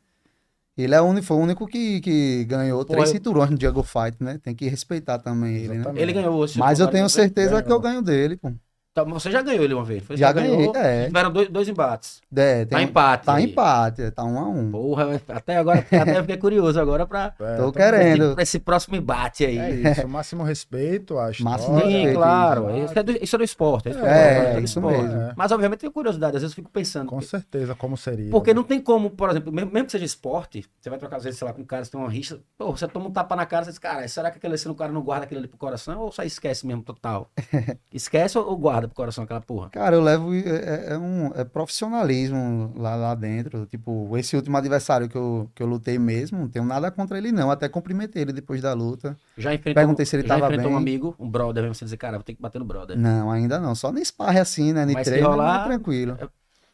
Ele é o único, foi o único que, que ganhou Pô, três eu- cinturões no Jungle Fight, né? Tem que respeitar também ele, né? Ele ganhou Mas eu tenho foi? certeza Ganhou. que eu ganho dele, pô. Então, você já ganhou ele uma vez? Foi? Já ganhou, é. Tiveram dois, dois embates. É, Tá tem- empate. Tá aí. empate, é, tá um a um. Porra, até agora até eu fiquei curioso agora pra, É, Tô querendo. esse, pra esse próximo embate aí. É isso, máximo respeito história. Máximo Sim, respeito, claro. Isso é, do, isso é do esporte. isso É, do isso esporte. mesmo. É. Mas, obviamente, tenho curiosidade. Às vezes eu fico pensando. Com certeza, como seria. Porque não tem como, por exemplo, mesmo, mesmo que seja esporte, você vai trocar às vezes, sei lá, com um cara, você tem uma rixa, pô, você toma um tapa na cara, você diz, cara, será que aquele assim, o cara não guarda aquilo ali pro coração ou só esquece mesmo total? esquece ou, ou guarda pro coração aquela porra? Cara, eu levo. É, é- é um é profissionalismo lá, lá dentro. Tipo, esse último adversário que eu, que eu lutei mesmo, não tenho nada contra ele, não. Até cumprimentei ele depois da luta. Já enfrentou, Perguntei se ele já tava enfrentou um bem. amigo, um brother, mesmo você dizer, cara, vou ter que bater no brother. Não, ainda não. Só nem sparre assim, né? Nem Mas treino, rolar- é tranquilo.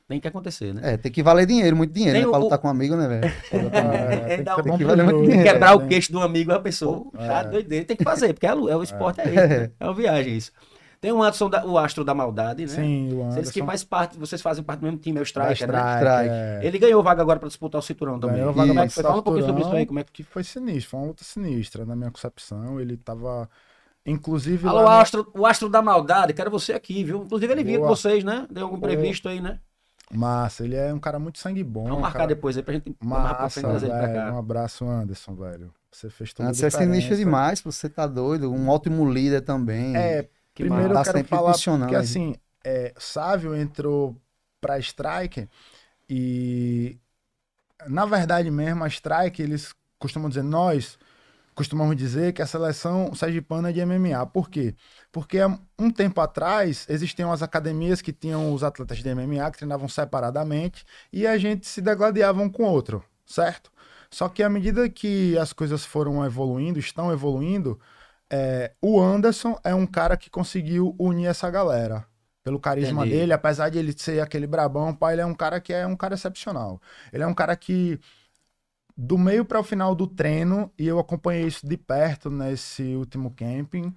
Tem que acontecer, né? É, tem que valer dinheiro, muito dinheiro, Tem né? Pra o- lutar com um amigo, né, velho? É, tem Dá que um- valer muito dinheiro. né? Quebrar o Tem- queixo do amigo, a pessoa, tá É. doideira, tem que fazer, porque é, é o esporte, é, isso, né? é uma viagem isso. Tem o Anderson, da- o astro da maldade, né? Sim, o Vocês Anderson. que faz parte, vocês fazem parte do mesmo time, é o Striker, né? Strike, Strike. é. Ele ganhou vaga agora pra disputar o cinturão também. Ganhou vaga é? Fala um pouquinho sobre isso aí, como é que... que foi sinistro, foi uma luta sinistra, na minha concepção. Ele tava. Inclusive. Alô, lá astro, o astro da maldade, quero você aqui, viu? Inclusive ele vinha com vocês, né? Deu algum Boa. previsto aí, né? Massa, ele é um cara muito sangue bom. Vamos marcar cara depois aí pra gente marcar pra Massa, frente trazer ele pra velho. cá. Um abraço, Anderson, velho. Você fez a Antes é sinistro demais, você tá doido. Um ótimo líder também. É, Que Primeiro Tá eu quero falar né? assim, é, Sávio entrou pra Strike e na verdade mesmo a Strike eles costumam dizer nós costumamos dizer que a seleção sergipana é de MMA. Por quê? Porque um tempo atrás existiam as academias que tinham os atletas de MMA que treinavam separadamente e a gente se degladiava um com o outro, certo? Só que à medida que as coisas foram evoluindo, estão evoluindo, é, o Anderson é um cara que conseguiu unir essa galera. Pelo carisma Entendi. dele, apesar de ele ser aquele brabão, pai, ele é um cara que é um cara excepcional. Ele é um cara que, do meio para o final do treino, e eu acompanhei isso de perto nesse último camping,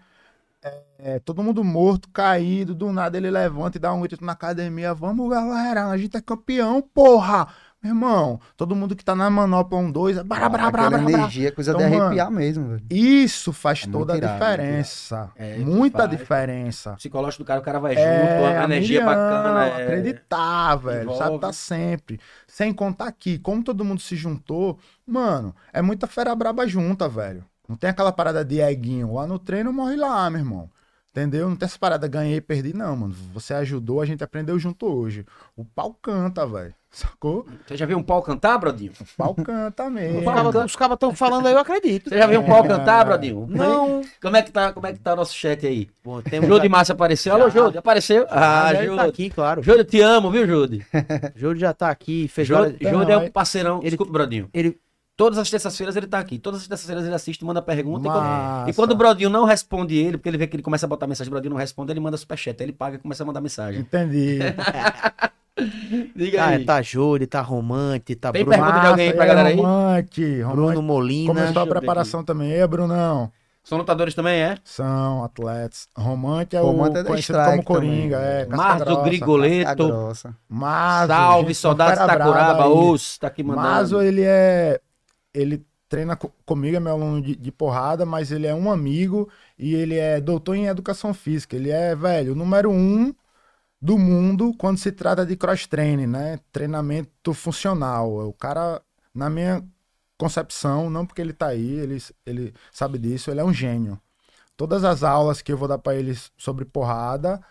é, todo mundo morto, caído, do nada ele levanta e dá um grito na academia: Vamos, galera, a gente é campeão, porra! Irmão, todo mundo que tá na manopla 1, 2, é bará, bará, bará, bará, energia, coisa Então, de mano, arrepiar mesmo, velho. Isso faz É toda a irado, diferença. É, Muita faz. diferença. O psicológico do cara, o cara vai junto, É, a energia milhão, bacana. É... Acreditar, velho. Sabe, envolve. tá sempre. Sem contar aqui, como todo mundo se juntou, mano, é muita fera braba junta, velho. Não tem aquela parada de eguinho. Lá no treino morre lá, meu irmão. Entendeu? Não tem essa parada ganhei e perdi, não, mano. Você ajudou, a gente aprendeu junto hoje. O pau canta, velho. Sacou? Você já viu um pau cantar, Brodinho? O pau canta mesmo. Os cabas- Os cabas estão falando aí, eu acredito. Você já viu um pau cantar, Brodinho? Não. Como é que tá, como é que tá o nosso chat aí? Bom, O temos Jode Márcio apareceu. Alô, Jode, apareceu? Ah, Ah, ele tá aqui, claro. Jode, te amo, viu, Jode? Júlio já tá aqui, fez várias- Jode é um parceirão. ele- Desculpa, Brodinho. Ele Todas as terças-feiras ele tá aqui. Todas as terças-feiras ele assiste, manda pergunta. E quando, Massa. e quando o Brodinho não responde ele, porque ele vê que ele começa a botar mensagem, o Brodinho não responde, ele manda superchat. Aí ele paga e começa a mandar mensagem. Entendi. Diga tá, aí. tá Júlio, tá Romante, tá Tem Bruno, pergunta de alguém aí pra é, galera aí? Romante, Bruno Romante. Molina. Começou a preparação também. E Brunão? São lutadores também, é? São atletas. Romante é Romante é o da conhecido como Coringa. também. É, grossa. Tá Grigoleto. grossa. Mazo, Salve, gente, Takuraba. aí. Os, tá aqui mandando. Mazo, ele é. Ele treina co- comigo, é meu aluno de, de porrada, mas ele é um amigo e ele é doutor em educação física. Ele é, velho, o número um do mundo quando se trata de cross-training, né? Treinamento funcional. O cara, na minha concepção, não porque ele tá aí, ele, ele sabe disso, ele é um gênio. Todas as aulas que eu vou dar pra ele sobre porrada,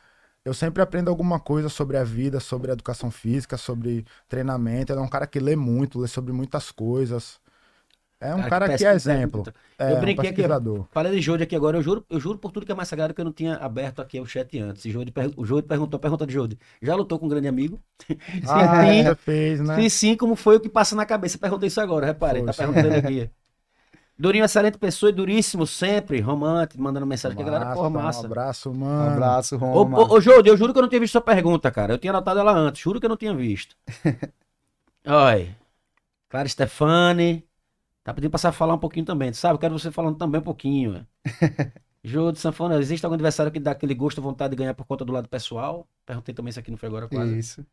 eu sempre aprendo alguma coisa sobre a vida, sobre a educação física, sobre treinamento. Ele é um cara que lê muito, lê sobre muitas coisas. É um cara, que, pesquisa, é exemplo. É Eu um brinquei aqui, pesquisador. Falei de Jode aqui agora, eu juro, eu juro por tudo que é mais sagrado que eu não tinha aberto aqui o chat antes. Jode per- o Jode perguntou, pergunta de Jode. Já lutou com um grande amigo? Ah, sim. fez, né? Se sim, como foi o que passa na cabeça? Perguntei isso agora, reparei, Foi, tá sim. perguntando aqui. Durinho, excelente pessoa e duríssimo sempre, romântico, mandando mensagem aqui, a galera, porra, Um massa. abraço, Um mano. abraço, Ô, Roma. ô, ô, Jode, eu juro que eu não tinha visto sua pergunta, cara. Eu tinha anotado ela antes, juro que eu não tinha visto. Oi. Clara Stefani. Tá pedindo pra você falar um pouquinho também, sabe? Eu quero você falando também um pouquinho. é. Jode Sanfona, existe algum adversário que dá aquele gosto, vontade de ganhar por conta do lado pessoal? Perguntei também isso aqui, não foi agora quase. Isso.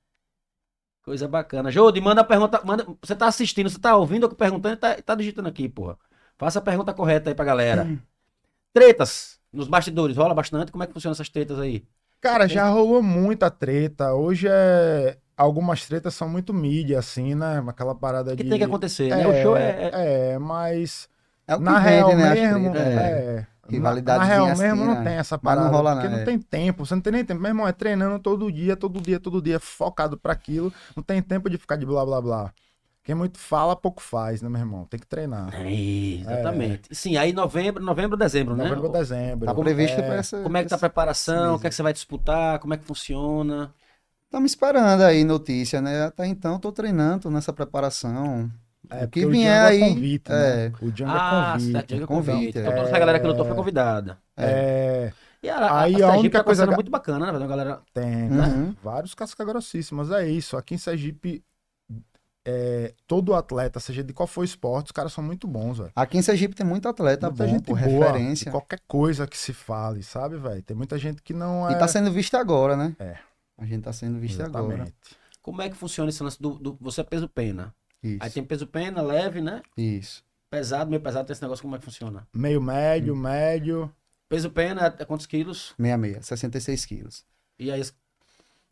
Coisa bacana. Jode, manda a pergunta. Manda, você tá assistindo, você tá ouvindo, eu perguntando e tá, tá digitando aqui, porra. Faça a pergunta correta aí pra galera. Tretas nos bastidores, rola bastante? Como é que funcionam essas tretas aí? Cara, já rolou muita treta. Hoje é. Algumas tretas são muito mídia, assim, né? Aquela parada O que de. tem que acontecer, né? O show é. é- É, mas. É o que na vende, real né, mesmo. tretas. É. Na, Rivalidade na real assim, mesmo não né? tem essa Mas parada. não rola porque nada, não é. tem tempo. Você não tem nem tempo. Meu irmão, é treinando todo dia, todo dia, todo dia, focado pra aquilo. Não tem tempo de ficar de blá blá blá. Quem muito fala, pouco faz, né, meu irmão? Tem que treinar. É, exatamente. Sim, aí novembro, novembro, dezembro, né? Novembro, dezembro. Tá previsto É, pra essa. Como é que tá a preparação? O que é que você vai disputar? Como é que funciona? Estamos esperando aí notícia, né? Até então tô treinando, tô nessa preparação. É, O que vier Django aí, é convite, né? é. O Django ah, é convite. é convite, convite. Então é. toda essa galera que lutou foi convidada. É, E a, Aí a, a única tá coisa muito bacana, né? galera... tem, Uhum. vários casca grossíssimos, é isso. Aqui em Sergipe, é, todo atleta, seja de qual for esporte, os caras são muito bons, velho. Aqui em Sergipe tem muito atleta Muita bom, gente por boa, referência. qualquer coisa que se fale, sabe, velho? Tem muita gente que não é... E tá sendo visto agora, né? É. A gente tá sendo visto agora. Exatamente. Como é que funciona esse lance do, do- Você é peso pena. Isso. Aí tem peso pena, leve, né? Isso. Pesado, meio pesado, tem esse negócio, como é que funciona? Meio médio, Hum. médio. Peso pena é quantos quilos? 66, 66 quilos. E aí. os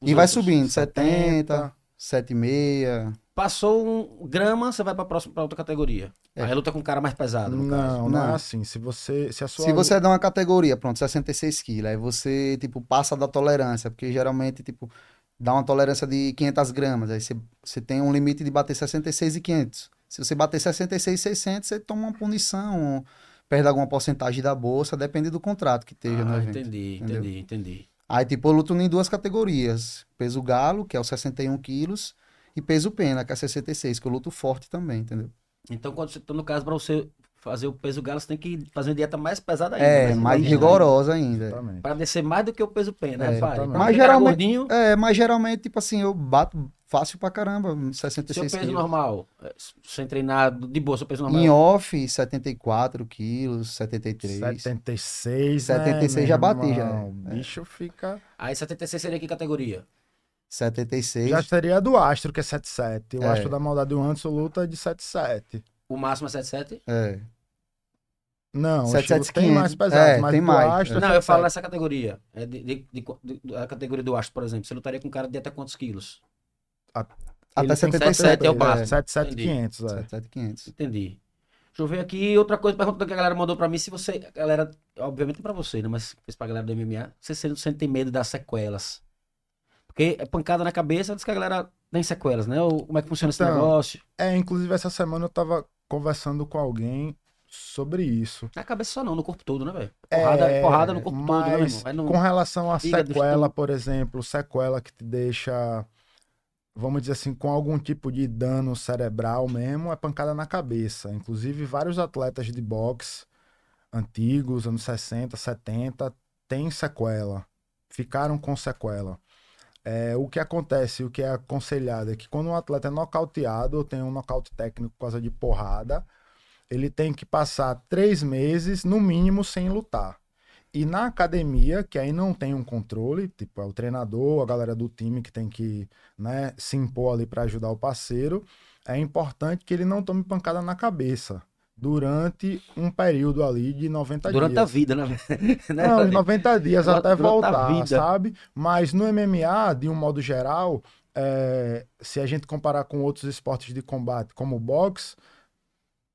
E vai outros? subindo, 70. 70, 7,6. Passou um grama, você vai pra próxima pra outra categoria. É. Aí luta com um cara mais pesado, no caso. Não, não é Não. assim. Se você... Se, a sua Se você dá uma categoria, pronto, 66 quilos, aí você, tipo, passa da tolerância, porque geralmente, tipo, dá uma tolerância de 500 gramas, aí você, você tem um limite de bater 66 e 500. Se você bater 66 e 600, você toma uma punição, perde alguma porcentagem da bolsa, depende do contrato que esteja no Ah, evento. entendi, entendeu? entendi, entendi. Aí, tipo, eu luto em duas categorias. Peso galo, que é o 61 quilos, e peso pena, que é 66, que eu luto forte também, entendeu? Então, quando você, então, no caso, pra você fazer o peso galo, você tem que fazer uma dieta mais pesada ainda. É, né? mais Pra- rigorosa ainda. Pra descer mais do que o peso pena, né, É, pai? exatamente. Pra Mas geralmente- gordinho, É, mas geralmente, tipo assim, eu bato fácil pra caramba, seu 66 peso quilos. normal, é, sem treinar, de boa, seu peso normal. Em off, 74 quilos, 73. 76, 76 né, já bati, já. irmão? O É. bicho fica... Aí 76 seria que categoria? 76. Já seria do Astro, que é 7-7. O É. Astro da Maldade do Anderson luta de 7-7. O máximo é 77? É. Não, o 7-7, estilo tem mais pesado, É, mas tem mais, Astro é Não, eu falo 7-7. nessa categoria. É de, de- de- de- de- a categoria do Astro, por exemplo. Você lutaria com um cara de até quantos quilos? Até Ele tem 77 é o é, máximo. 7-7-500, é. 77,500. Entendi. Deixa eu ver aqui outra coisa, pergunta que a galera mandou pra mim, se você, a galera, obviamente pra você, né, mas fez pra galera do MMA, você sente, sente medo das sequelas. Porque é pancada na cabeça, diz que a galera tem sequelas, né? Ou como é que funciona esse Então, negócio? É, inclusive essa semana eu tava conversando com alguém sobre isso. Na cabeça só não, no corpo todo, né, velho? Porrada, É, porrada no corpo todo, né, irmão? No- Com relação à sequela, por exemplo, sequela que te deixa, vamos dizer assim, com algum tipo de dano cerebral mesmo, é pancada na cabeça. Inclusive, vários atletas de boxe antigos, anos 60, 70, têm sequela. Ficaram com sequela. É, o que acontece, o que é aconselhado é que quando um atleta é nocauteado ou tem um nocaute técnico por causa de porrada, ele tem que passar três meses, no mínimo, sem lutar. E na academia, que aí não tem um controle, tipo, é o treinador, a galera do time que tem que né, se impor ali para ajudar o parceiro, é importante que ele não tome pancada na cabeça durante um período ali de 90 Durante a dias. vida, né? Né, Não, em Fred? 90 dias Durante- até durante a voltar, sabe? Mas no MMA, de um modo geral, é, se a gente comparar com outros esportes de combate, como o boxe,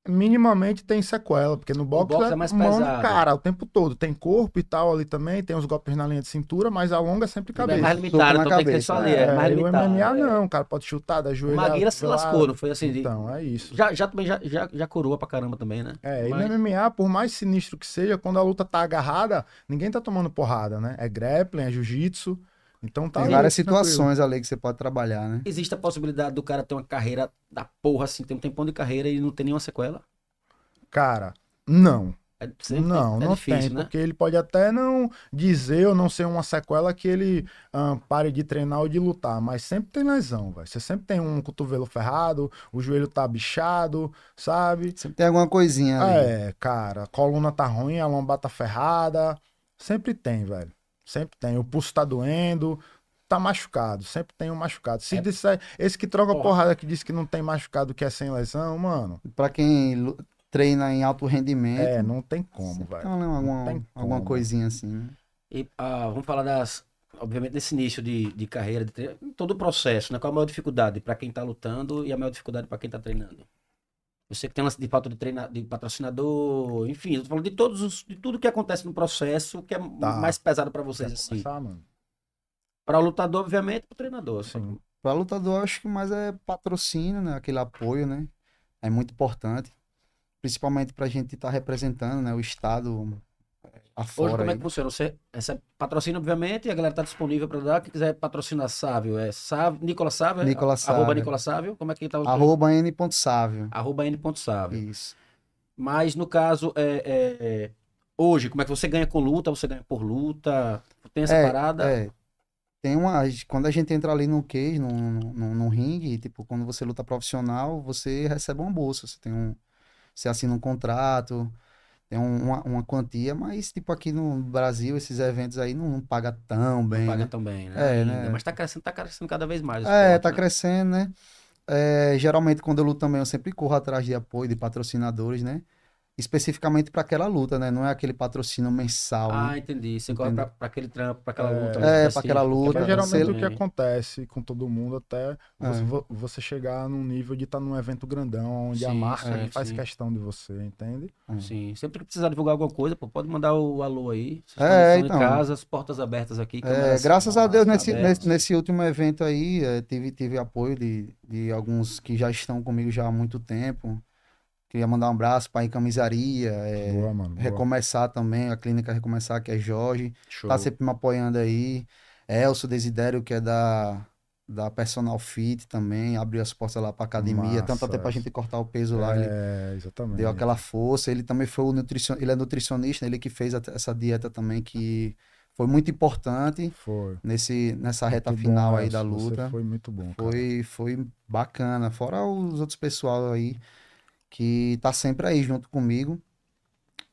minimamente tem sequela, porque no boxe, boxe é mais mão pesado. cara o tempo todo. Tem corpo e tal ali também, tem os golpes na linha de cintura, mas a longa é sempre É cabeça. mais Soco limitado, então tem que ser cabeça. só ali. É, É, mais e o limitado. MMA é. não, o cara pode chutar da joelha. Maguila se lascou, não foi assim? Então, é isso. Já, já também já, já, já coroa pra caramba também, né? É, Mas- e no MMA, por mais sinistro que seja, quando a luta tá agarrada, ninguém tá tomando porrada, né? É grappling, é jiu-jitsu. Então tá Tem várias tranquilo. situações ali que você pode trabalhar, né? Existe a possibilidade do cara ter uma carreira da porra, assim, ter um tempão de carreira e não ter nenhuma sequela? Cara, não. É, sempre- não, é não difícil, tem, né? porque ele pode até não dizer ou não ser uma sequela que ele ah, pare de treinar ou de lutar, mas sempre tem lesão, velho. Você sempre tem um cotovelo ferrado, o joelho tá bichado, sabe? Sempre tem alguma coisinha ali. É, cara, a coluna tá ruim, a lombar tá ferrada. Sempre tem, velho. Sempre tem. O pulso tá doendo, tá machucado. Sempre tem um machucado. Se É. disser, esse que troca Porra. porrada que diz que não tem machucado, que é sem lesão, mano, Pra quem treina em alto rendimento, é, não tem como, velho. tem alguma, Não tem alguma como. coisinha assim, né? E ah, vamos falar das. Obviamente, desse início de, de carreira, de treino, todo o processo, né? Qual a maior dificuldade para quem tá lutando e a maior dificuldade para quem tá treinando? Eu sei que tem lance de falta de, treina, de patrocinador, enfim, eu tô falando de todos os, de tudo que acontece no processo que é Tá. mais pesado para vocês, assim. mano? Para o lutador, obviamente, para o treinador. assim. Sim. Pra lutador, acho que mais é patrocínio, né? Aquele apoio, né? É muito importante. Principalmente pra gente estar representando, né? O estado é, Hoje, afora. como é que funciona? Você recebe patrocínio, obviamente, e a galera tá disponível para dar. Quem quiser patrocinar Sávio, é Sávio, Nicolas Sávio? é? Nicolas Arroba Sávio. Nicolas Sávio. Como é que tá o Arroba n.sávio. Arroba n.sávio. Isso. Mas no caso, é, é, é, hoje, como é que você ganha com luta? Você ganha por luta? Tem essa parada? É. Tem uma. Quando a gente entra ali no cage, no, no, no, no ringue, tipo, quando você luta profissional, você recebe uma bolsa. Você tem um. Você assina um contrato, tem um- uma, uma quantia, mas, tipo, aqui no Brasil, esses eventos aí não, não paga tão bem. Não paga né? tão bem, né? É, né? Mas tá crescendo, tá crescendo cada vez mais. É, esporte, tá né? crescendo, né? É, geralmente, quando eu luto também, eu sempre corro atrás de apoio de patrocinadores, né? Especificamente para aquela luta, né? Não é aquele patrocínio mensal, né? Ah, entendi. Você corre pra, pra aquele trampo, pra aquela É, luta. é, específica, pra aquela luta, pra Mas Cara, geralmente você- o que acontece com todo mundo até você, É. vo- você chegar num nível de estar num evento grandão, onde a Sim, marca é, faz sim. questão de você, entende? Sim, sempre que precisar divulgar alguma coisa, pô, pode mandar o alô aí. Vocês É, estão então. em casa, as portas abertas aqui. É, graças a Deus, nesse, nesse, nesse último evento aí, é, tive, tive apoio de, de alguns que já estão comigo já há muito tempo. Queria mandar um abraço para a Camisaria, é, boa, mano. boa. Recomeçar também, a clínica Recomeçar, que é Jorge. Show. Tá sempre me apoiando aí. Elcio Desidério, que é da, da Personal Fit também, abriu as portas lá pra academia, tanto Massa, até pra Elcio. gente cortar o peso lá. Ele É, exatamente. deu aquela força. Ele também foi o nutricion... ele é nutricionista, ele que fez a- essa dieta também, que foi muito importante Foi. nesse, nessa reta Muito final bom, aí da luta. Foi muito bom. cara. Foi, foi bacana. Fora os outros pessoal aí que tá sempre aí junto comigo.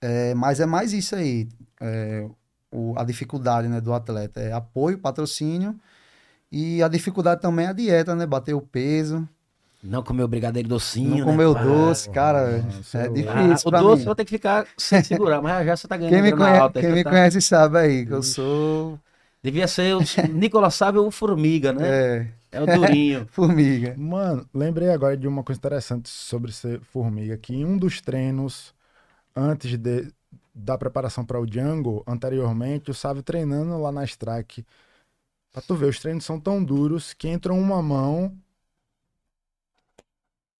É, mas é mais isso aí. é, o- a dificuldade né, do atleta é apoio, patrocínio E a dificuldade também é a dieta, né? Bater o peso, Não comer o brigadeiro docinho, não né? comer o Ah, doce, cara. isso É é louco. Ah, difícil o doce mim. vou ter que ficar sem segurar, mas já você tá ganhando Quem me, conhece, alta, quem me tá- conhece sabe aí que eu sou. Devia ser o Nicolas Sábio o Formiga, né? É, É, o Durinho. formiga. Mano, lembrei agora de uma coisa interessante sobre ser formiga, que em um dos treinos, antes de, da preparação para o Django, anteriormente, o Sávio treinando lá na strike. Pra tu ver, os treinos são tão duros que entra uma mão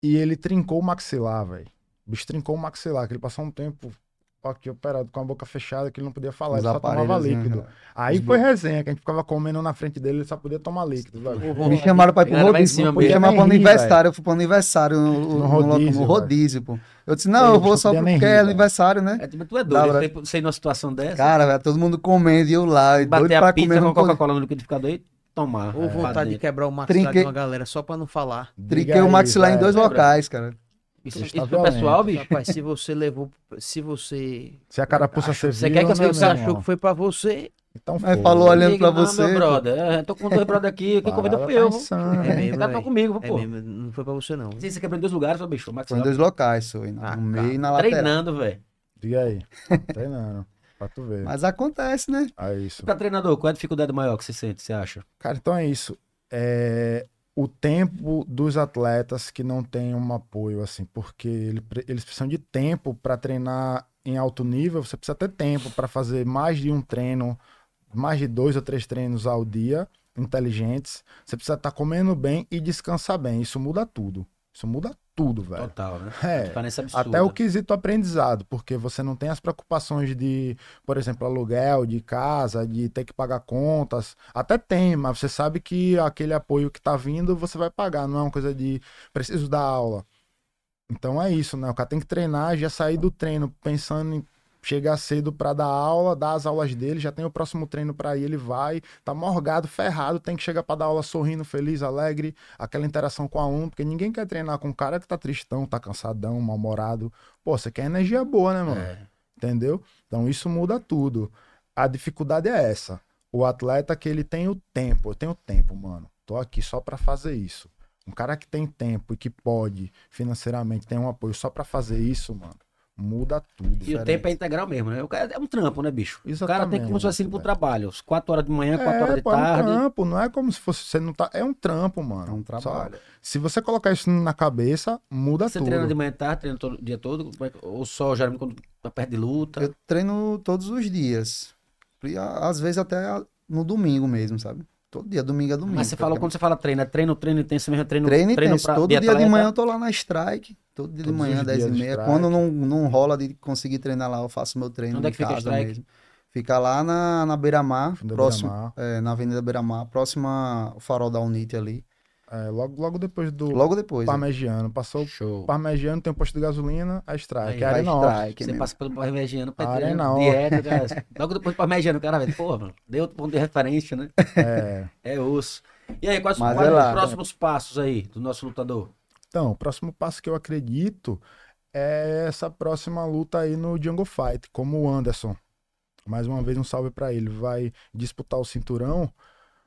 e ele trincou o maxilar, velho. O bicho trincou o maxilar, que ele passou um tempo aqui operado com a boca fechada, que ele não podia falar, Os ele só tomava né? líquido. Aí Os foi resenha, que a gente ficava comendo na frente dele, ele só podia tomar líquido, velho. Me chamaram pra ir pro rodízio. Me chamaram ri, aniversário. Eu fui pro aniversário no, no, no- rodízio, no rodízio, pô. Eu disse, não, eu bicho, vou só porque rir, é aniversário, né? É, tu é doido, pra- você- ir numa situação dessa, Cara, velho, todo mundo comendo e eu lá. E doido bater pra a pizza comer. com Não podia. Coca-Cola no liquidificador e tomar. Ou É. Pra vontade de quebrar o maxilar de uma galera só pra não falar. Trinquei o maxilar em dois locais, cara. Isso, Isso tá pro pessoal, bicho? Rapaz, se você levou. Se você. Se a carapuça Achou- serviu, você quer que eu- Você meu achou que foi pra você. Então foi. falou olhando pra não, você, Meu pô. brother, é, tô com dois brother aqui, quem convidou fui eu. tá insana, É né? mesmo, caras é. tão comigo, É pô. mesmo, não foi pra você, não. Sim, Você quebrou em dois lugares, ô bicho. Foi em dois locais, foi. No Ah, meio tá. e na lateral. Treinando, velho. Diga aí. Treinando. Pra tu ver. Mas acontece, né? É isso. Pra treinador, qual é a dificuldade maior que você sente, você acha? Cara, então é isso. É o tempo dos atletas que não têm um apoio, assim, porque ele eles precisam de tempo para treinar em alto nível. Você precisa ter tempo para fazer mais de um treino, mais de dois ou três treinos ao dia, inteligentes. Você precisa estar comendo bem e descansar bem. Isso muda tudo. Isso muda tudo, velho. Total, né? É. Absurda. Até o quesito aprendizado, porque você não tem as preocupações de, por exemplo, aluguel de casa, de ter que pagar contas. Até tem, mas você sabe que aquele apoio que tá vindo você vai pagar, não é uma coisa de preciso dar aula. Então é isso, né? O cara tem que treinar, já sair do treino pensando em chegar cedo pra dar aula, dar as aulas dele, já tem o próximo treino pra ir, ele vai, tá morgado, ferrado, tem que chegar pra dar aula sorrindo, feliz, alegre, aquela interação com o aluno, porque ninguém quer treinar com um cara que tá tristão, tá cansadão, mal-humorado. Pô, você quer energia boa, né, mano? É. Entendeu? Então isso muda tudo. A dificuldade é essa. O atleta que ele tem o tempo, eu tenho tempo, mano. Tô aqui só pra fazer isso. Um cara que tem tempo e que pode financeiramente tem um apoio só pra fazer isso, mano, muda tudo. E o diferente. tempo é integral mesmo, né? O cara é um trampo, né, bicho? O cara tem que Exatamente, começar assim pro trabalho. Às 4 horas de manhã, 4 É, horas de pô, é um tarde. trampo, não é como se fosse você não tá, é um trampo, mano. É um Só- trabalho. se você colocar isso na cabeça, muda Você tudo. treina de manhã e tarde, treina todo o dia todo? É Ou só geralmente quando tá perto de luta? Eu treino todos os dias. E, Às vezes até no domingo mesmo, sabe? Todo dia, domingo é domingo. Mas você falou, quando você fala treino, é treino, treino intenso mesmo, é treino, Treino intenso. pra- Todo dia de manhã eu tô lá na strike. Todo dia de Todos manhã, os 10 e de meia. Quando não, não rola de conseguir treinar lá, eu faço meu treino Onde é em que fica a casa strike? mesmo. Fica lá na, na Beira-Mar, próximo, Beira-Mar. é, na Avenida Beira-Mar, próxima ao farol da Unite ali. É, logo, logo depois do Logo depois. né? Parmegiano. Passou o Show. Parmegiano, tem um posto de gasolina, a Strike. Aí é a strike Você mesmo. passa pelo Parmegiano pra treino, não. dieta, cara. Logo depois do Parmegiano, o cara vai, porra, mano, deu outro ponto de referência, né? É. É osso. E aí, quais, quais é os lá. próximos passos aí do nosso lutador? Então, o próximo passo que eu acredito é essa próxima luta aí no Jungle Fight, como o Anderson. Mais uma vez, um salve pra ele. Vai disputar o cinturão.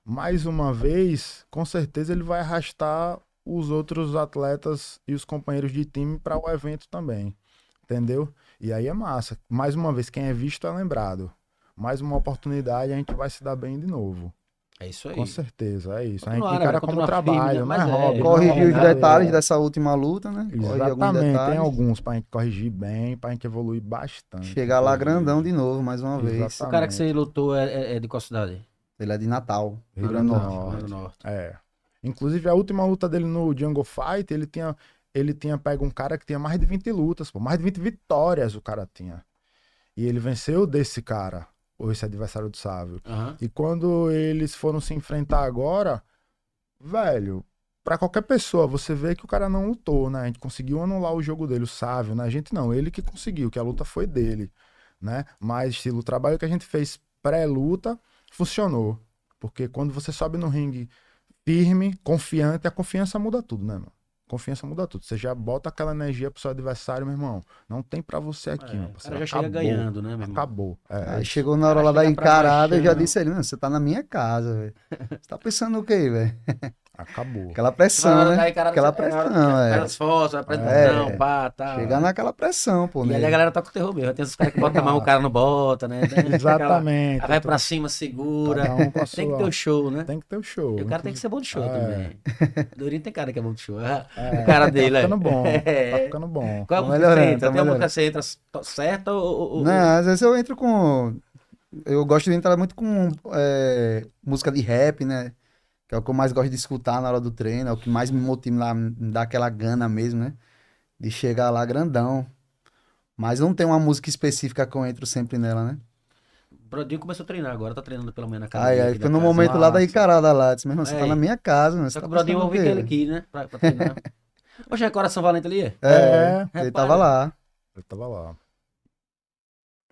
Mais uma vez, com certeza ele vai arrastar os outros atletas e os companheiros de time para o evento também. Entendeu? E aí é massa. Mais uma vez, quem é visto é lembrado. Mais uma oportunidade, a gente vai se dar bem de novo. É isso aí. Com certeza, é isso. A gente encara né? como Continuar trabalho, firme, não né? é hobby. Corrigir os detalhes é. dessa última luta, né? Corrigir alguns Exatamente, tem alguns pra gente corrigir bem, pra gente evoluir bastante. Chegar lá inclusive. grandão de novo, mais uma vez. Exatamente. O cara que você lutou é, é- é de qual cidade? Ele é de Natal, Rio Rio Grande do Grande do Norte. Norte. É. Inclusive, a última luta dele no Jungle Fight, ele tinha, ele tinha pego um cara que tinha mais de 20 lutas, pô, mais de 20 vitórias o cara tinha. E ele venceu desse cara, ou esse adversário do Sávio. Aham. E quando eles foram se enfrentar agora, velho, pra qualquer pessoa, você vê que o cara não lutou, né? A gente conseguiu anular o jogo dele, o Sávio, né? A gente não, ele que conseguiu, que a luta foi dele, né? Mas estilo, o trabalho que a gente fez pré-luta funcionou. Porque quando você sobe no ringue firme, confiante, a confiança muda tudo, né, mano? Confiança muda tudo. Você já bota aquela energia pro seu adversário, meu irmão. Não tem pra você aqui, É, meu o parceiro. cara já chega Acabou. ganhando, né, meu irmão? Acabou. É, Aí chegou na hora lá da chega encarada, eu já baixando. disse a ele, não, você tá na minha casa, velho. Você tá pensando o quê, velho? acabou. Aquela pressão, né? Aquela pressão, é. Aquelas fotos, apresentação, É. pá, tá. Chegar naquela pressão, pô, E né? ali a galera toca o terror mesmo. Tem esses caras que botam a mão, o cara não bota, né? Tem aquela- Exatamente. Aí vai pra cima, segura. Um com Tem que ter o show, né? Tem que ter o show. E o cara tem que ser bom de show É. também. Durinho tem cara que é bom de show. Ah, É, O cara dele, Tá ficando bom. Tá É. ficando bom. Qual é a Tá música que você entra? tá Tem uma música que você entra certa ou... ou- Não, às vezes eu entro com. Eu gosto de entrar muito com é, música de rap, né? Que é o que eu mais gosto de escutar na hora do treino, é o que mais me motiva lá, me dá aquela gana mesmo, né? De chegar lá grandão. Mas não tem uma música específica que eu entro sempre nela, né? O Brodinho começou a treinar agora, tá treinando pelo menos na casa. Aí, aí foi no momento lá da encarada lá. Disse, meu irmão, você É. tá na minha casa, né? Só Você que tá o Brodinho ouviu ele aqui, né? Pra, pra treinar. Hoje é Coração Valente ali? é? É, ele Repara. tava lá. Ele tava lá.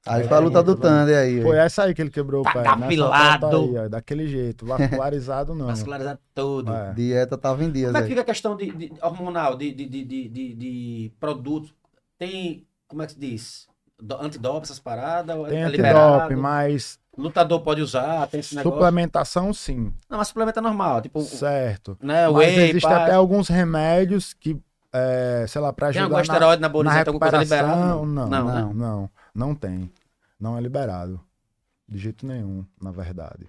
Aí foi a luta do Thunder aí. Foi essa aí que ele quebrou o Tá pé. aí, ó, daquele jeito. Vascularizado não. Vascularizado todo. É. Dieta tava em dias Como é que fica a questão de, de- hormonal, de, de, de, de, de, de produtos? Tem, como é que se diz? Do, antidoping, essas paradas? ou é- Tem é liberado? antidope, mas Lutador pode usar, tem esse negócio? suplementação sim. Não, mas suplemento é normal, tipo, Certo. né, Mas whey, existem pá. até alguns remédios que, é, sei lá, pra Tem ajudar algum na, esteroide na anabolizante, alguma coisa liberada? recuperação. Não, não, não, né? não, não, tem. Não é liberado. De jeito nenhum, na verdade.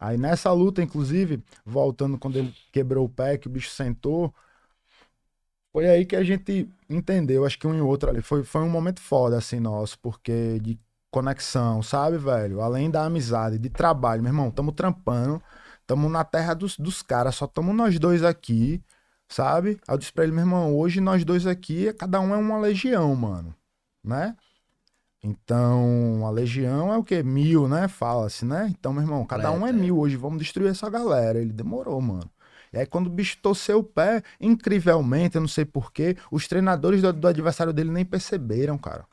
Aí nessa luta, inclusive, voltando quando ele quebrou o pé, que o bicho sentou, foi aí que a gente entendeu, acho que um e outro ali. Foi, foi um momento foda, assim, nosso, porque de conexão, sabe, velho? Além da amizade, de trabalho, meu irmão, tamo trampando, tamo na terra dos, dos caras, só tamo nós dois aqui, sabe? Aí eu disse pra ele, meu irmão, hoje nós dois aqui, cada um é uma legião, mano, né? Então, a legião é o quê? Mil, né? Fala-se, né? Então, meu irmão, cada um é é. mil hoje, vamos destruir essa galera. Ele demorou, mano. E aí, quando o bicho torceu o pé, incrivelmente, eu não sei porquê, os treinadores do, do adversário dele nem perceberam, cara.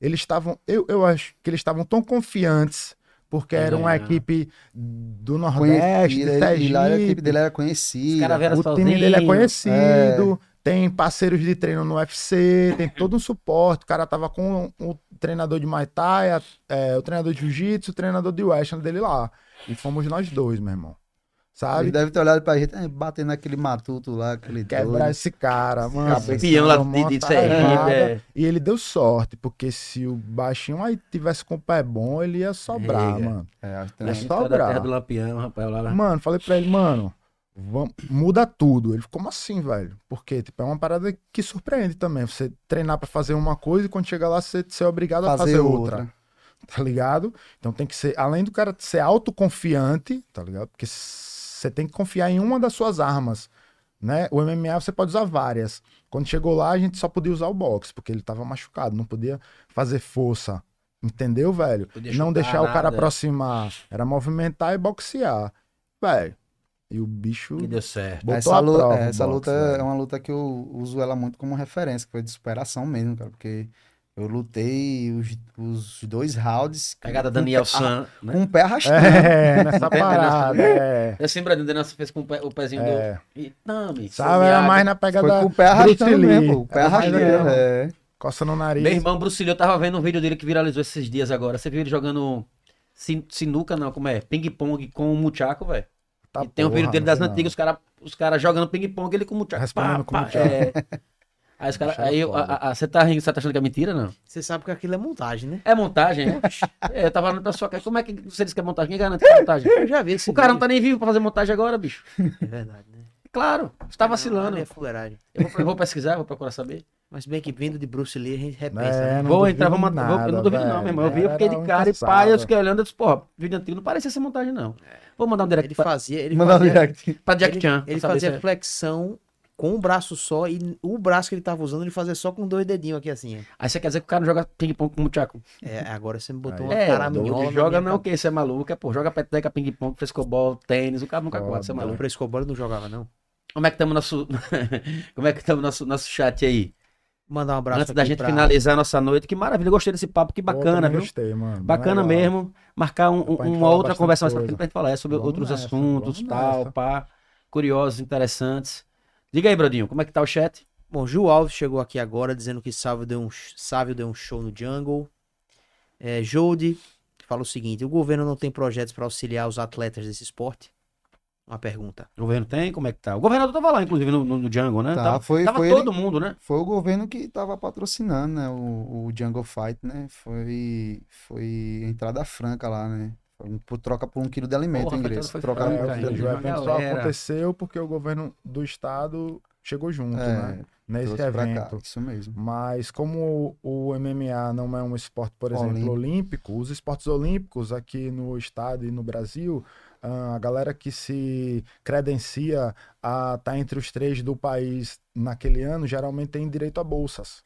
Eles estavam, eu, eu acho que eles estavam tão confiantes, porque Pra era uma ganhar. equipe do Nordeste, ele, e lá a equipe dele era Os conhecida. O time sozinho. dele é conhecido, tem parceiros de treino no UFC, tem todo um suporte. O cara tava com o treinador de Muay Thai, a- é, o treinador de Jiu-Jitsu, o treinador de Western dele lá. E fomos nós dois, meu irmão. Ele Sabe? deve ter olhado pra gente, batendo naquele matuto lá, aquele Quebrar doido. esse cara, mano. Campeão lá de, de Sergipe. tarada. é. E ele deu sorte, porque se o baixinho aí tivesse com o pé bom, ele ia sobrar, Riga. mano. É, acho que É A tem- gente só tá da terra do Lampião, rapaz. Lá, lá. Mano, falei pra ele, mano, vamos, muda tudo. Ele ficou como assim, velho? Porque, tipo, é uma parada que surpreende também. Você treinar pra fazer uma coisa e quando chegar lá você ser obrigado a fazer, outra. Tá ligado? Então tem que ser, além do cara ser autoconfiante, tá ligado? Porque você tem que confiar em uma das suas armas, né? O MMA você pode usar várias. Quando chegou lá, a gente só podia usar o boxe, porque ele tava machucado, não podia fazer força. Entendeu, velho? Não deixar o cara nada. aproximar. Era movimentar e boxear. Velho. E o bicho Que deu certo. essa luta, prova. é, essa boxe, luta é uma luta que eu uso ela muito como referência, que foi de superação mesmo, cara, porque eu lutei os, os dois rounds Pegada com Daniel San, né? com o pé arrastando. É, nessa parada. É. Eu sempre o Daniel fez com o, pé- o pezinho É. do. E, Tami, Sabe, era mais na Foi pegada com o pé arrastando mesmo, o pé arrastando. mesmo. É. Coça no nariz. Meu irmão Bruce Lee, eu tava vendo um vídeo dele que viralizou esses dias agora. Você viu ele jogando sin- sinuca, não, como é? Ping-pong com o Muchaco, velho. Tá e tem um vídeo dele não das não. antigas, os caras os cara jogando ping-pong, ele com o Muchaco. Respondendo pá, Muchaco. é. Aí os caras. Era Aí você tá rindo, você tá achando que é mentira, não? Você sabe que aquilo é montagem, né? É montagem, é? É, eu tava falando pra sua cara, como é que você disse que é montagem? Quem garante que é montagem? Eu já vi esse O cara não tá nem vivo pra fazer montagem agora, bicho. É verdade, né? Claro, você tá vacilando. Não, é fuleiragem. Eu vou, eu vou pesquisar, vou procurar saber. Mas bem que vindo de Bruce Lee, a gente repensa. É, né? vou entrar, vou matar. vou- eu não duvido, não, meu irmão. Eu vi, eu fiquei de cara e pai, eu fiquei olhando, eu disse, porra, vídeo antigo não parecia ser montagem, não. Vou mandar um direct Ele pra, fazia, ele Mandar um fazia, direct. pra Jack ele, Chan. ele fazia se é- flexão com um braço só e o braço que ele tava usando ele fazia só com dois dedinhos aqui assim. Aí você quer dizer que o cara não joga ping-pong com o Muchaco? É, agora você me botou Aí. uma É, caraminhola. joga não, que? Você é maluco? É, pô, joga peteca, ping-pong, frescobol, tênis, o cara nunca gosta, você é maluco. Frescobol não jogava, não. Como é que estamos nosso. Como é que estamos nosso, nosso chat aí? Mandar um abraço Antes da gente pra- finalizar a nossa noite, que maravilha, gostei desse papo, que bacana, viu? Gostei, mano. Bacana legal. mesmo. Marcar um- uma outra conversa mais pra gente falar é sobre Vamos outros nessa, assuntos, tal, nessa. pá. Curiosos, interessantes. Diga aí, Brodinho, como é que tá o chat? Bom, Ju Alves chegou aqui agora dizendo que Sávio deu um, Sávio deu um show no Jungle. É, Jode fala o seguinte: o governo não tem projetos para auxiliar os atletas desse esporte? Uma pergunta. O governo tem? Como é que tá? O governador tava lá, inclusive, no, no, no Django, né? Tá, tava foi- tava foi todo mundo, né? Foi o governo que tava patrocinando, né? O, o Jungle Fight, né? Foi, foi entrada franca lá, né? Foi um- por troca por um quilo de alimento, Porra, o ingresso. foi Trocaram franca, por um É, quilo o evento só aconteceu porque o governo do estado chegou junto, né? É, Nesse trouxe pra cá, evento. Isso mesmo. Mas como o MMA não é um esporte, por exemplo, Olímpico. olímpico, os esportes olímpicos aqui no estado e no Brasil, a galera que se credencia a estar entre os três do país naquele ano, geralmente tem direito a bolsas,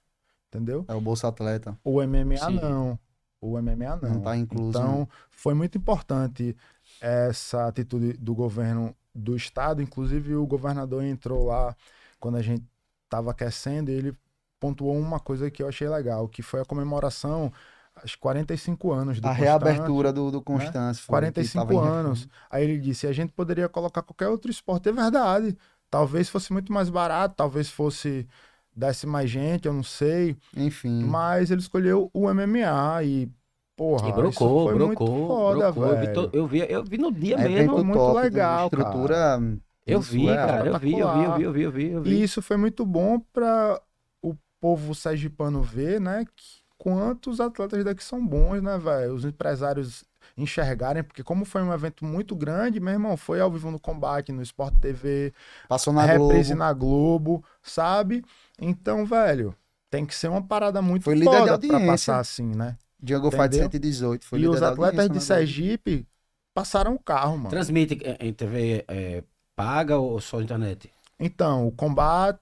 entendeu? É o Bolsa Atleta. O MMA Sim. não. O MMA não. Não tá incluso, Então, né? foi muito importante essa atitude do governo do estado. Inclusive, o governador entrou lá quando a gente estava aquecendo e ele pontuou uma coisa que eu achei legal, que foi a comemoração, acho que 45 anos do A reabertura do, do Constância. foi, que 45 tava em reforma. anos. Aí ele disse: a gente poderia colocar qualquer outro esporte. É verdade. Talvez fosse muito mais barato, talvez fosse desse mais gente, eu não sei. Enfim. Mas ele escolheu o MMA e, porra, E brocou, isso foi brocou, muito foda, brocou. Eu vi, velho. to- eu, vi, eu vi no dia É mesmo. muito top, legal, cara. Estrutura. Eu isso vi, é cara, eu vi, eu vi, eu vi, eu vi, eu vi, eu vi. E isso foi muito bom para o povo sergipano ver, né, que quantos atletas daqui são bons, né, velho? Os empresários enxergarem, porque como foi um evento muito grande, meu irmão, foi ao vivo no combate, no Sport TV, Passou na Globo. reprise na Globo, sabe? Então, velho, tem que ser uma parada muito Foi líder de foda pra passar assim, né? Jungle Fight Entendeu? 118. Foi e os atletas de Globo. Sergipe passaram o carro, mano. Transmite é, em TV é, paga ou só internet? Então, o combate.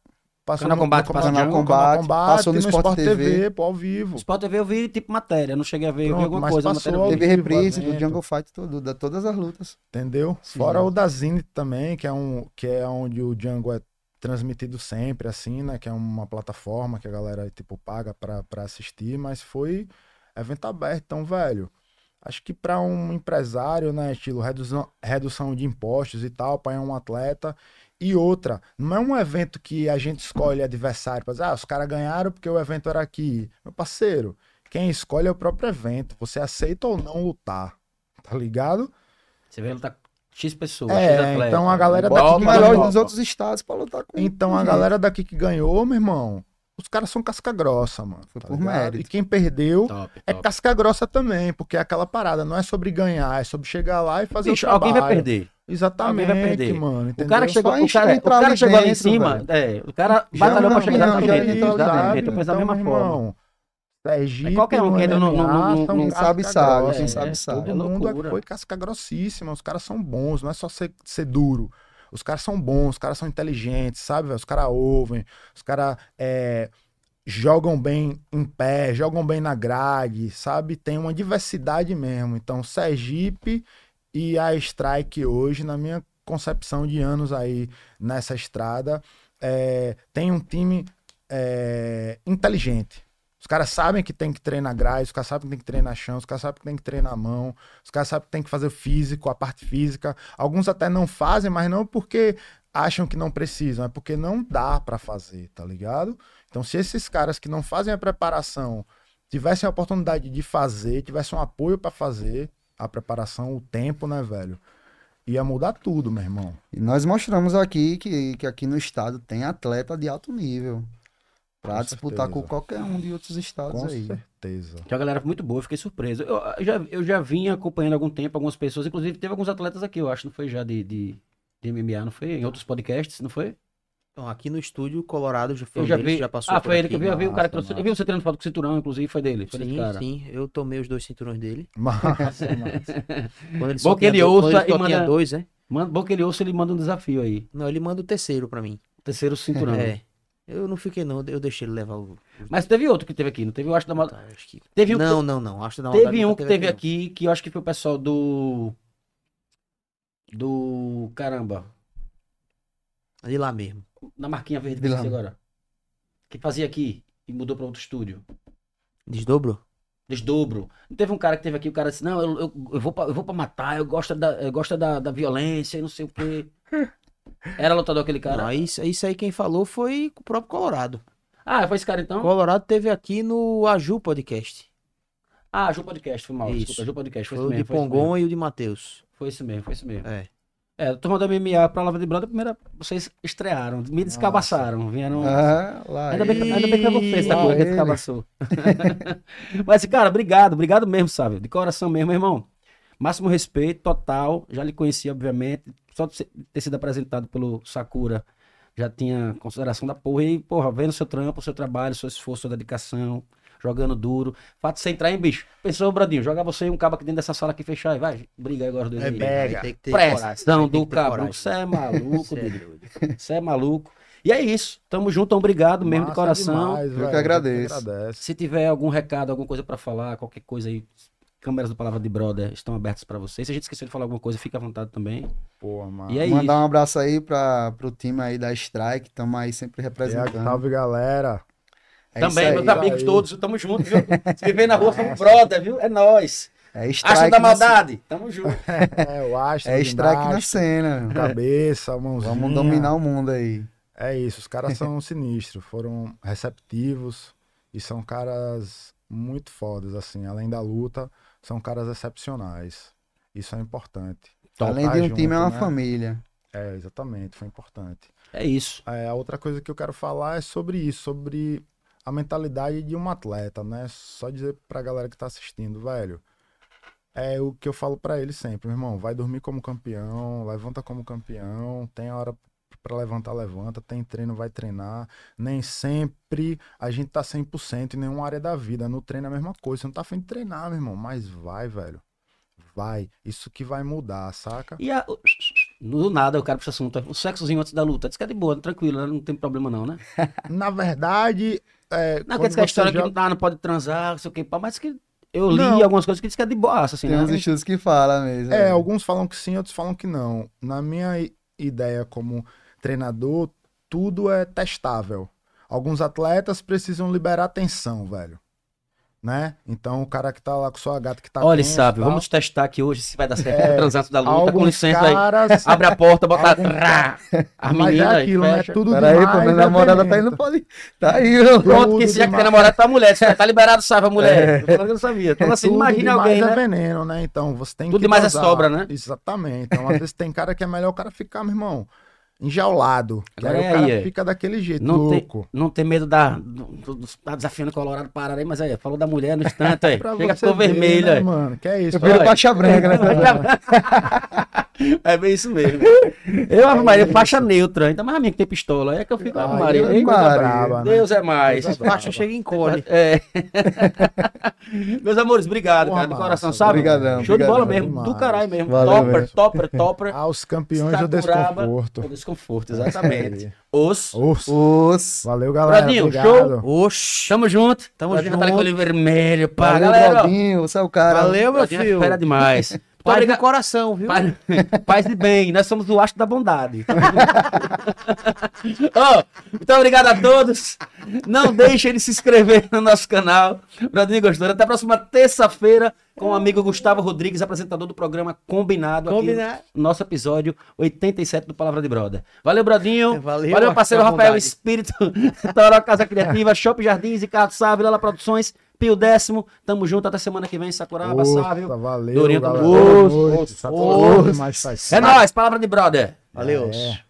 Passou Canal no, Combate, no, passou Canal no Combate, Combate, passou no no Sport Sport TV, TV, pô, ao vivo. Sport TV eu vi tipo matéria, não cheguei a ver, eu vi Pronto, alguma mas coisa, passou matéria. Teve reprise do evento. Jungle Fight todo, da todas as lutas. Entendeu? Sim. Fora o da Zine também, que é, um, que é onde o Django é transmitido sempre, assim, né? Que é uma plataforma que a galera, tipo, paga pra, pra assistir, mas foi evento aberto, então, velho. Acho que pra um empresário, né, estilo redução, redução de impostos e tal, pra um atleta. E outra, não é um evento que a gente escolhe adversário, pra dizer, ah, os caras ganharam porque o evento era aqui. Meu parceiro, quem escolhe é o próprio evento. Você aceita ou não lutar, tá ligado? Você vê, ele tá X pessoas, É, X atletas. então a galera daqui melhor dos outros estados pra lutar com Então a galera daqui que ganhou, meu irmão, os caras são casca grossa, mano. Foi tá por ligado? mérito. E quem perdeu Top, é top. casca grossa também, porque é aquela parada, não é sobre ganhar, é sobre chegar lá e fazer Bicho, o alguém trabalho. vai perder. Exatamente, Alguém vai perder. mano. O cara que chegou, o cara, o cara ali chegou ali em cima, é, o cara batalhou não- pra chegar dentro. eu penso da Então, mesma meu forma. Sergipe, qualquer um que entra no- no- MMA, no- são no- Quem casca sabe sabe, quem é, sabe é, sabe. Todo É mundo foi casca grossíssima, os caras são bons, não é só ser, ser duro. Os caras são bons, os caras são inteligentes, sabe? velho? Os caras ouvem, os caras é, jogam bem em pé, jogam bem na grade, sabe? Tem uma diversidade mesmo. Então, Sergipe e a Strike hoje, na minha concepção de anos aí nessa estrada, é, tem um time é, inteligente. Os caras sabem que tem que treinar grade, os caras sabem que tem que treinar chão, os caras sabem que tem que treinar mão, os caras sabem que tem que fazer o físico, a parte física. Alguns até não fazem, mas não porque acham que não precisam, é porque não dá pra fazer, tá ligado? Então, se esses caras que não fazem a preparação tivessem a oportunidade de fazer, tivessem um apoio pra fazer a preparação, o tempo, né, velho? Ia mudar tudo, meu irmão. E nós mostramos aqui que, que aqui no estado tem atleta de alto nível. Pra Com disputar certeza. com qualquer um de outros estados Com aí. certeza. Tinha uma galera muito boa, eu fiquei surpreso. Eu, eu já, eu já vinha acompanhando há algum tempo algumas pessoas, inclusive teve alguns atletas aqui, eu acho, não foi já de, de, de MMA, não foi? Em outros podcasts, não foi? Então, aqui no estúdio, Colorado já foi Eu um já deles, vi. já passou ah, por foi ele aqui. que eu vi, eu vi o cara que trouxe. Eu vi você tirando foto com o cinturão, inclusive, foi dele. Foi desse Sim, cara. sim, eu tomei os dois cinturões dele. Massa, massa. Quando ele Bom só que tinha ele ouça e manda- dois, né? Bom que ele ouça, ele manda um desafio aí. Não, ele manda o terceiro pra mim. Terceiro cinturão. É. Eu não fiquei, não. Eu deixei ele levar o. Mas teve outro que teve aqui, não teve? Eu acho da dois, acho que- Teve um, Não, não, não. Acho que da maldade teve um que teve não. aqui, que eu acho que foi o pessoal do. Do. Caramba. De lá mesmo. Na marquinha verde que De lá. agora. Que fazia aqui e mudou pra outro estúdio. Desdobro? Desdobro. Não teve um cara que teve aqui, o cara disse, não, eu, eu, eu vou, pra, eu vou pra matar, eu gosto, da, eu gosto da, da violência e não sei o quê. Era lutador aquele cara? Não, isso, isso aí quem falou foi o próprio Colorado. Ah, foi esse cara então? Colorado teve aqui no Aju Podcast. Ah, Ju Podcast, foi mal. Isso. Desculpa, Ju Podcast, foi, Foi isso o de mesmo. Mesmo. Pongon e o de Matheus. Foi isso mesmo, foi isso mesmo. É. É, turma da MMA pra Lava de Brother, primeira, vocês estrearam, me descabaçaram, vieram... Ah, lá Ainda bem, ainda bem que é você, tá lá bom, que ele. descabaçou. Mas, cara, obrigado, obrigado mesmo, sabe? De coração mesmo, meu irmão. Máximo respeito, total. Já lhe conheci, obviamente. Só de ter sido apresentado pelo Sakura, já tinha consideração da porra. E, porra, vendo seu trampo, seu trabalho, seu esforço, sua dedicação, jogando duro. Fato de você entrar, hein, bicho? Pensou, Bradinho, jogar você e um cabo aqui dentro dessa sala aqui fechar e vai, briga aí agora os dois. É pega. Tem que ter Pressão do que cabrão, você é maluco, Cê é. Você é maluco. E é isso. Tamo junto, obrigado mesmo de Massa coração. demais, Eu que velho, agradeço. agradece. Se tiver algum recado, alguma coisa pra falar, qualquer coisa aí, câmeras do Palavra de Brother estão abertas pra vocês. Se a gente esqueceu de falar alguma coisa, fica à vontade também. Pô, mano. E é Mandar isso. um abraço aí pra, pro time aí da Strike, tamo aí sempre aí, representando. salve, galera. É também, isso meus aí. amigos aí. todos, tamo junto, viu? Se viver na rua, somos brother, viu? É nóis. É Acha da na, maldade? Tamo junto. É, o Astro, é strike na cena. cabeça, mãozinha. Vamos dominar o mundo aí. É isso, os caras são sinistros, foram receptivos e são caras muito fodas, assim, além da luta, são caras excepcionais. Isso é importante. Além Tá de um junto, time, é uma né? família. É, exatamente, foi importante. É isso. É, a outra coisa que eu quero falar é sobre isso, sobre a mentalidade de um atleta, né? Só dizer pra galera que tá assistindo, velho. É o que eu falo pra ele sempre, meu irmão, vai dormir como campeão, levanta como campeão, tem a hora pra levantar, levanta, tem treino, vai treinar. Nem sempre a gente tá 100% em nenhuma área da vida. No treino é a mesma coisa, você não tá afim de treinar, meu irmão, mas vai, velho. Vai. Isso que vai mudar, saca? E a... Do nada, eu quero pra esse assunto. O sexozinho antes da luta. Diz que é de boa, tranquilo, né? não tem problema não, né? Na verdade, é, Não, quer dizer que a você história joga- que não, não pode transar, não sei o que, mas que eu li Não. algumas coisas que diz que é de boaça, assim, Tem né? uns estudos que falam mesmo. É, alguns falam que sim, outros falam que não. Na minha ideia como treinador, tudo é testável. Alguns atletas precisam liberar tensão, velho. Né? Então o cara que tá lá com sua gata que tá Olha, tenso, sabe, vamos testar aqui hoje se vai dar certo É, é, transar antes da luta. Com alguns licença aí. caras, Abre a porta, bota Alguns- Rá! a mas menina é aí, aquilo, né? fecha. Tudo Peraí, demais pô, minha é namorada tá indo pode. Tá aí, ó. Pronto, que Tudo se já que tem demais. namorado tá mulher, se tá liberado, sabe a mulher. É. Eu eu não sabia. Então assim, Tudo imagina alguém, é né? veneno, né? Então você tem Tudo que demais é dosar. sobra, né? Exatamente. Então às vezes tem cara que é melhor o cara ficar, meu irmão, enjaulado. Que Agora aí é o cara aí, é. fica daquele jeito, Não tem, louco. não tem medo da. Do, do, do- tá desafiando o Colorado parar aí, mas aí, falou da mulher no instante aí. Pra Chega, ficou ver, vermelho né, aí. mano? Que é isso? Eu viro faixa branca, né? É bem isso mesmo. Eu, Ave Maria, faixa neutra. Ainda mais a minha que tem pistola. É que eu fico, Ave Maria. é braba, né? Deus é mais. Deus é Faixa chega em cole. É. Meus amores, obrigado, Porra, cara, de massa, coração, sabe? Obrigadão, Show de bola mesmo, do caralho mesmo. Valeu topper, mesmo. topper, topper. Aos campeões do desconforto. O desconforto, exatamente. É. Os. Urso. Os. Valeu, galera. Bradinho, Obrigado. Oxi. Tamo junto. Tamo Bradinho tá ali com o junto. vermelho, pá. Valeu, galera, ó. Brodinho, você é o cara. Valeu, meu Bradinho é filho. fera demais. Paz no obrigado. coração, viu? Paz, paz e bem, nós somos o astro da bondade. Ó, muito obrigado a todos. Não deixem de se inscrever no nosso canal. Bradinho gostou. Até a próxima terça-feira com o amigo Gustavo Rodrigues, apresentador do programa Combinado, aqui Combinar. no nosso episódio 87 do Palavra de Broda. Valeu, Bradinho. Valeu, Valeu, parceiro Rafael Bondade. Espírito, Toró Casa Criativa, Shopping Jardins, Ricardo Sá, Vilela Produções, Pio Décimo. Tamo junto até semana que vem, Sakuraba, Sávio. valeu, Dorinho, tamo junto. É nóis, Palavra de Brother. Valeu. É.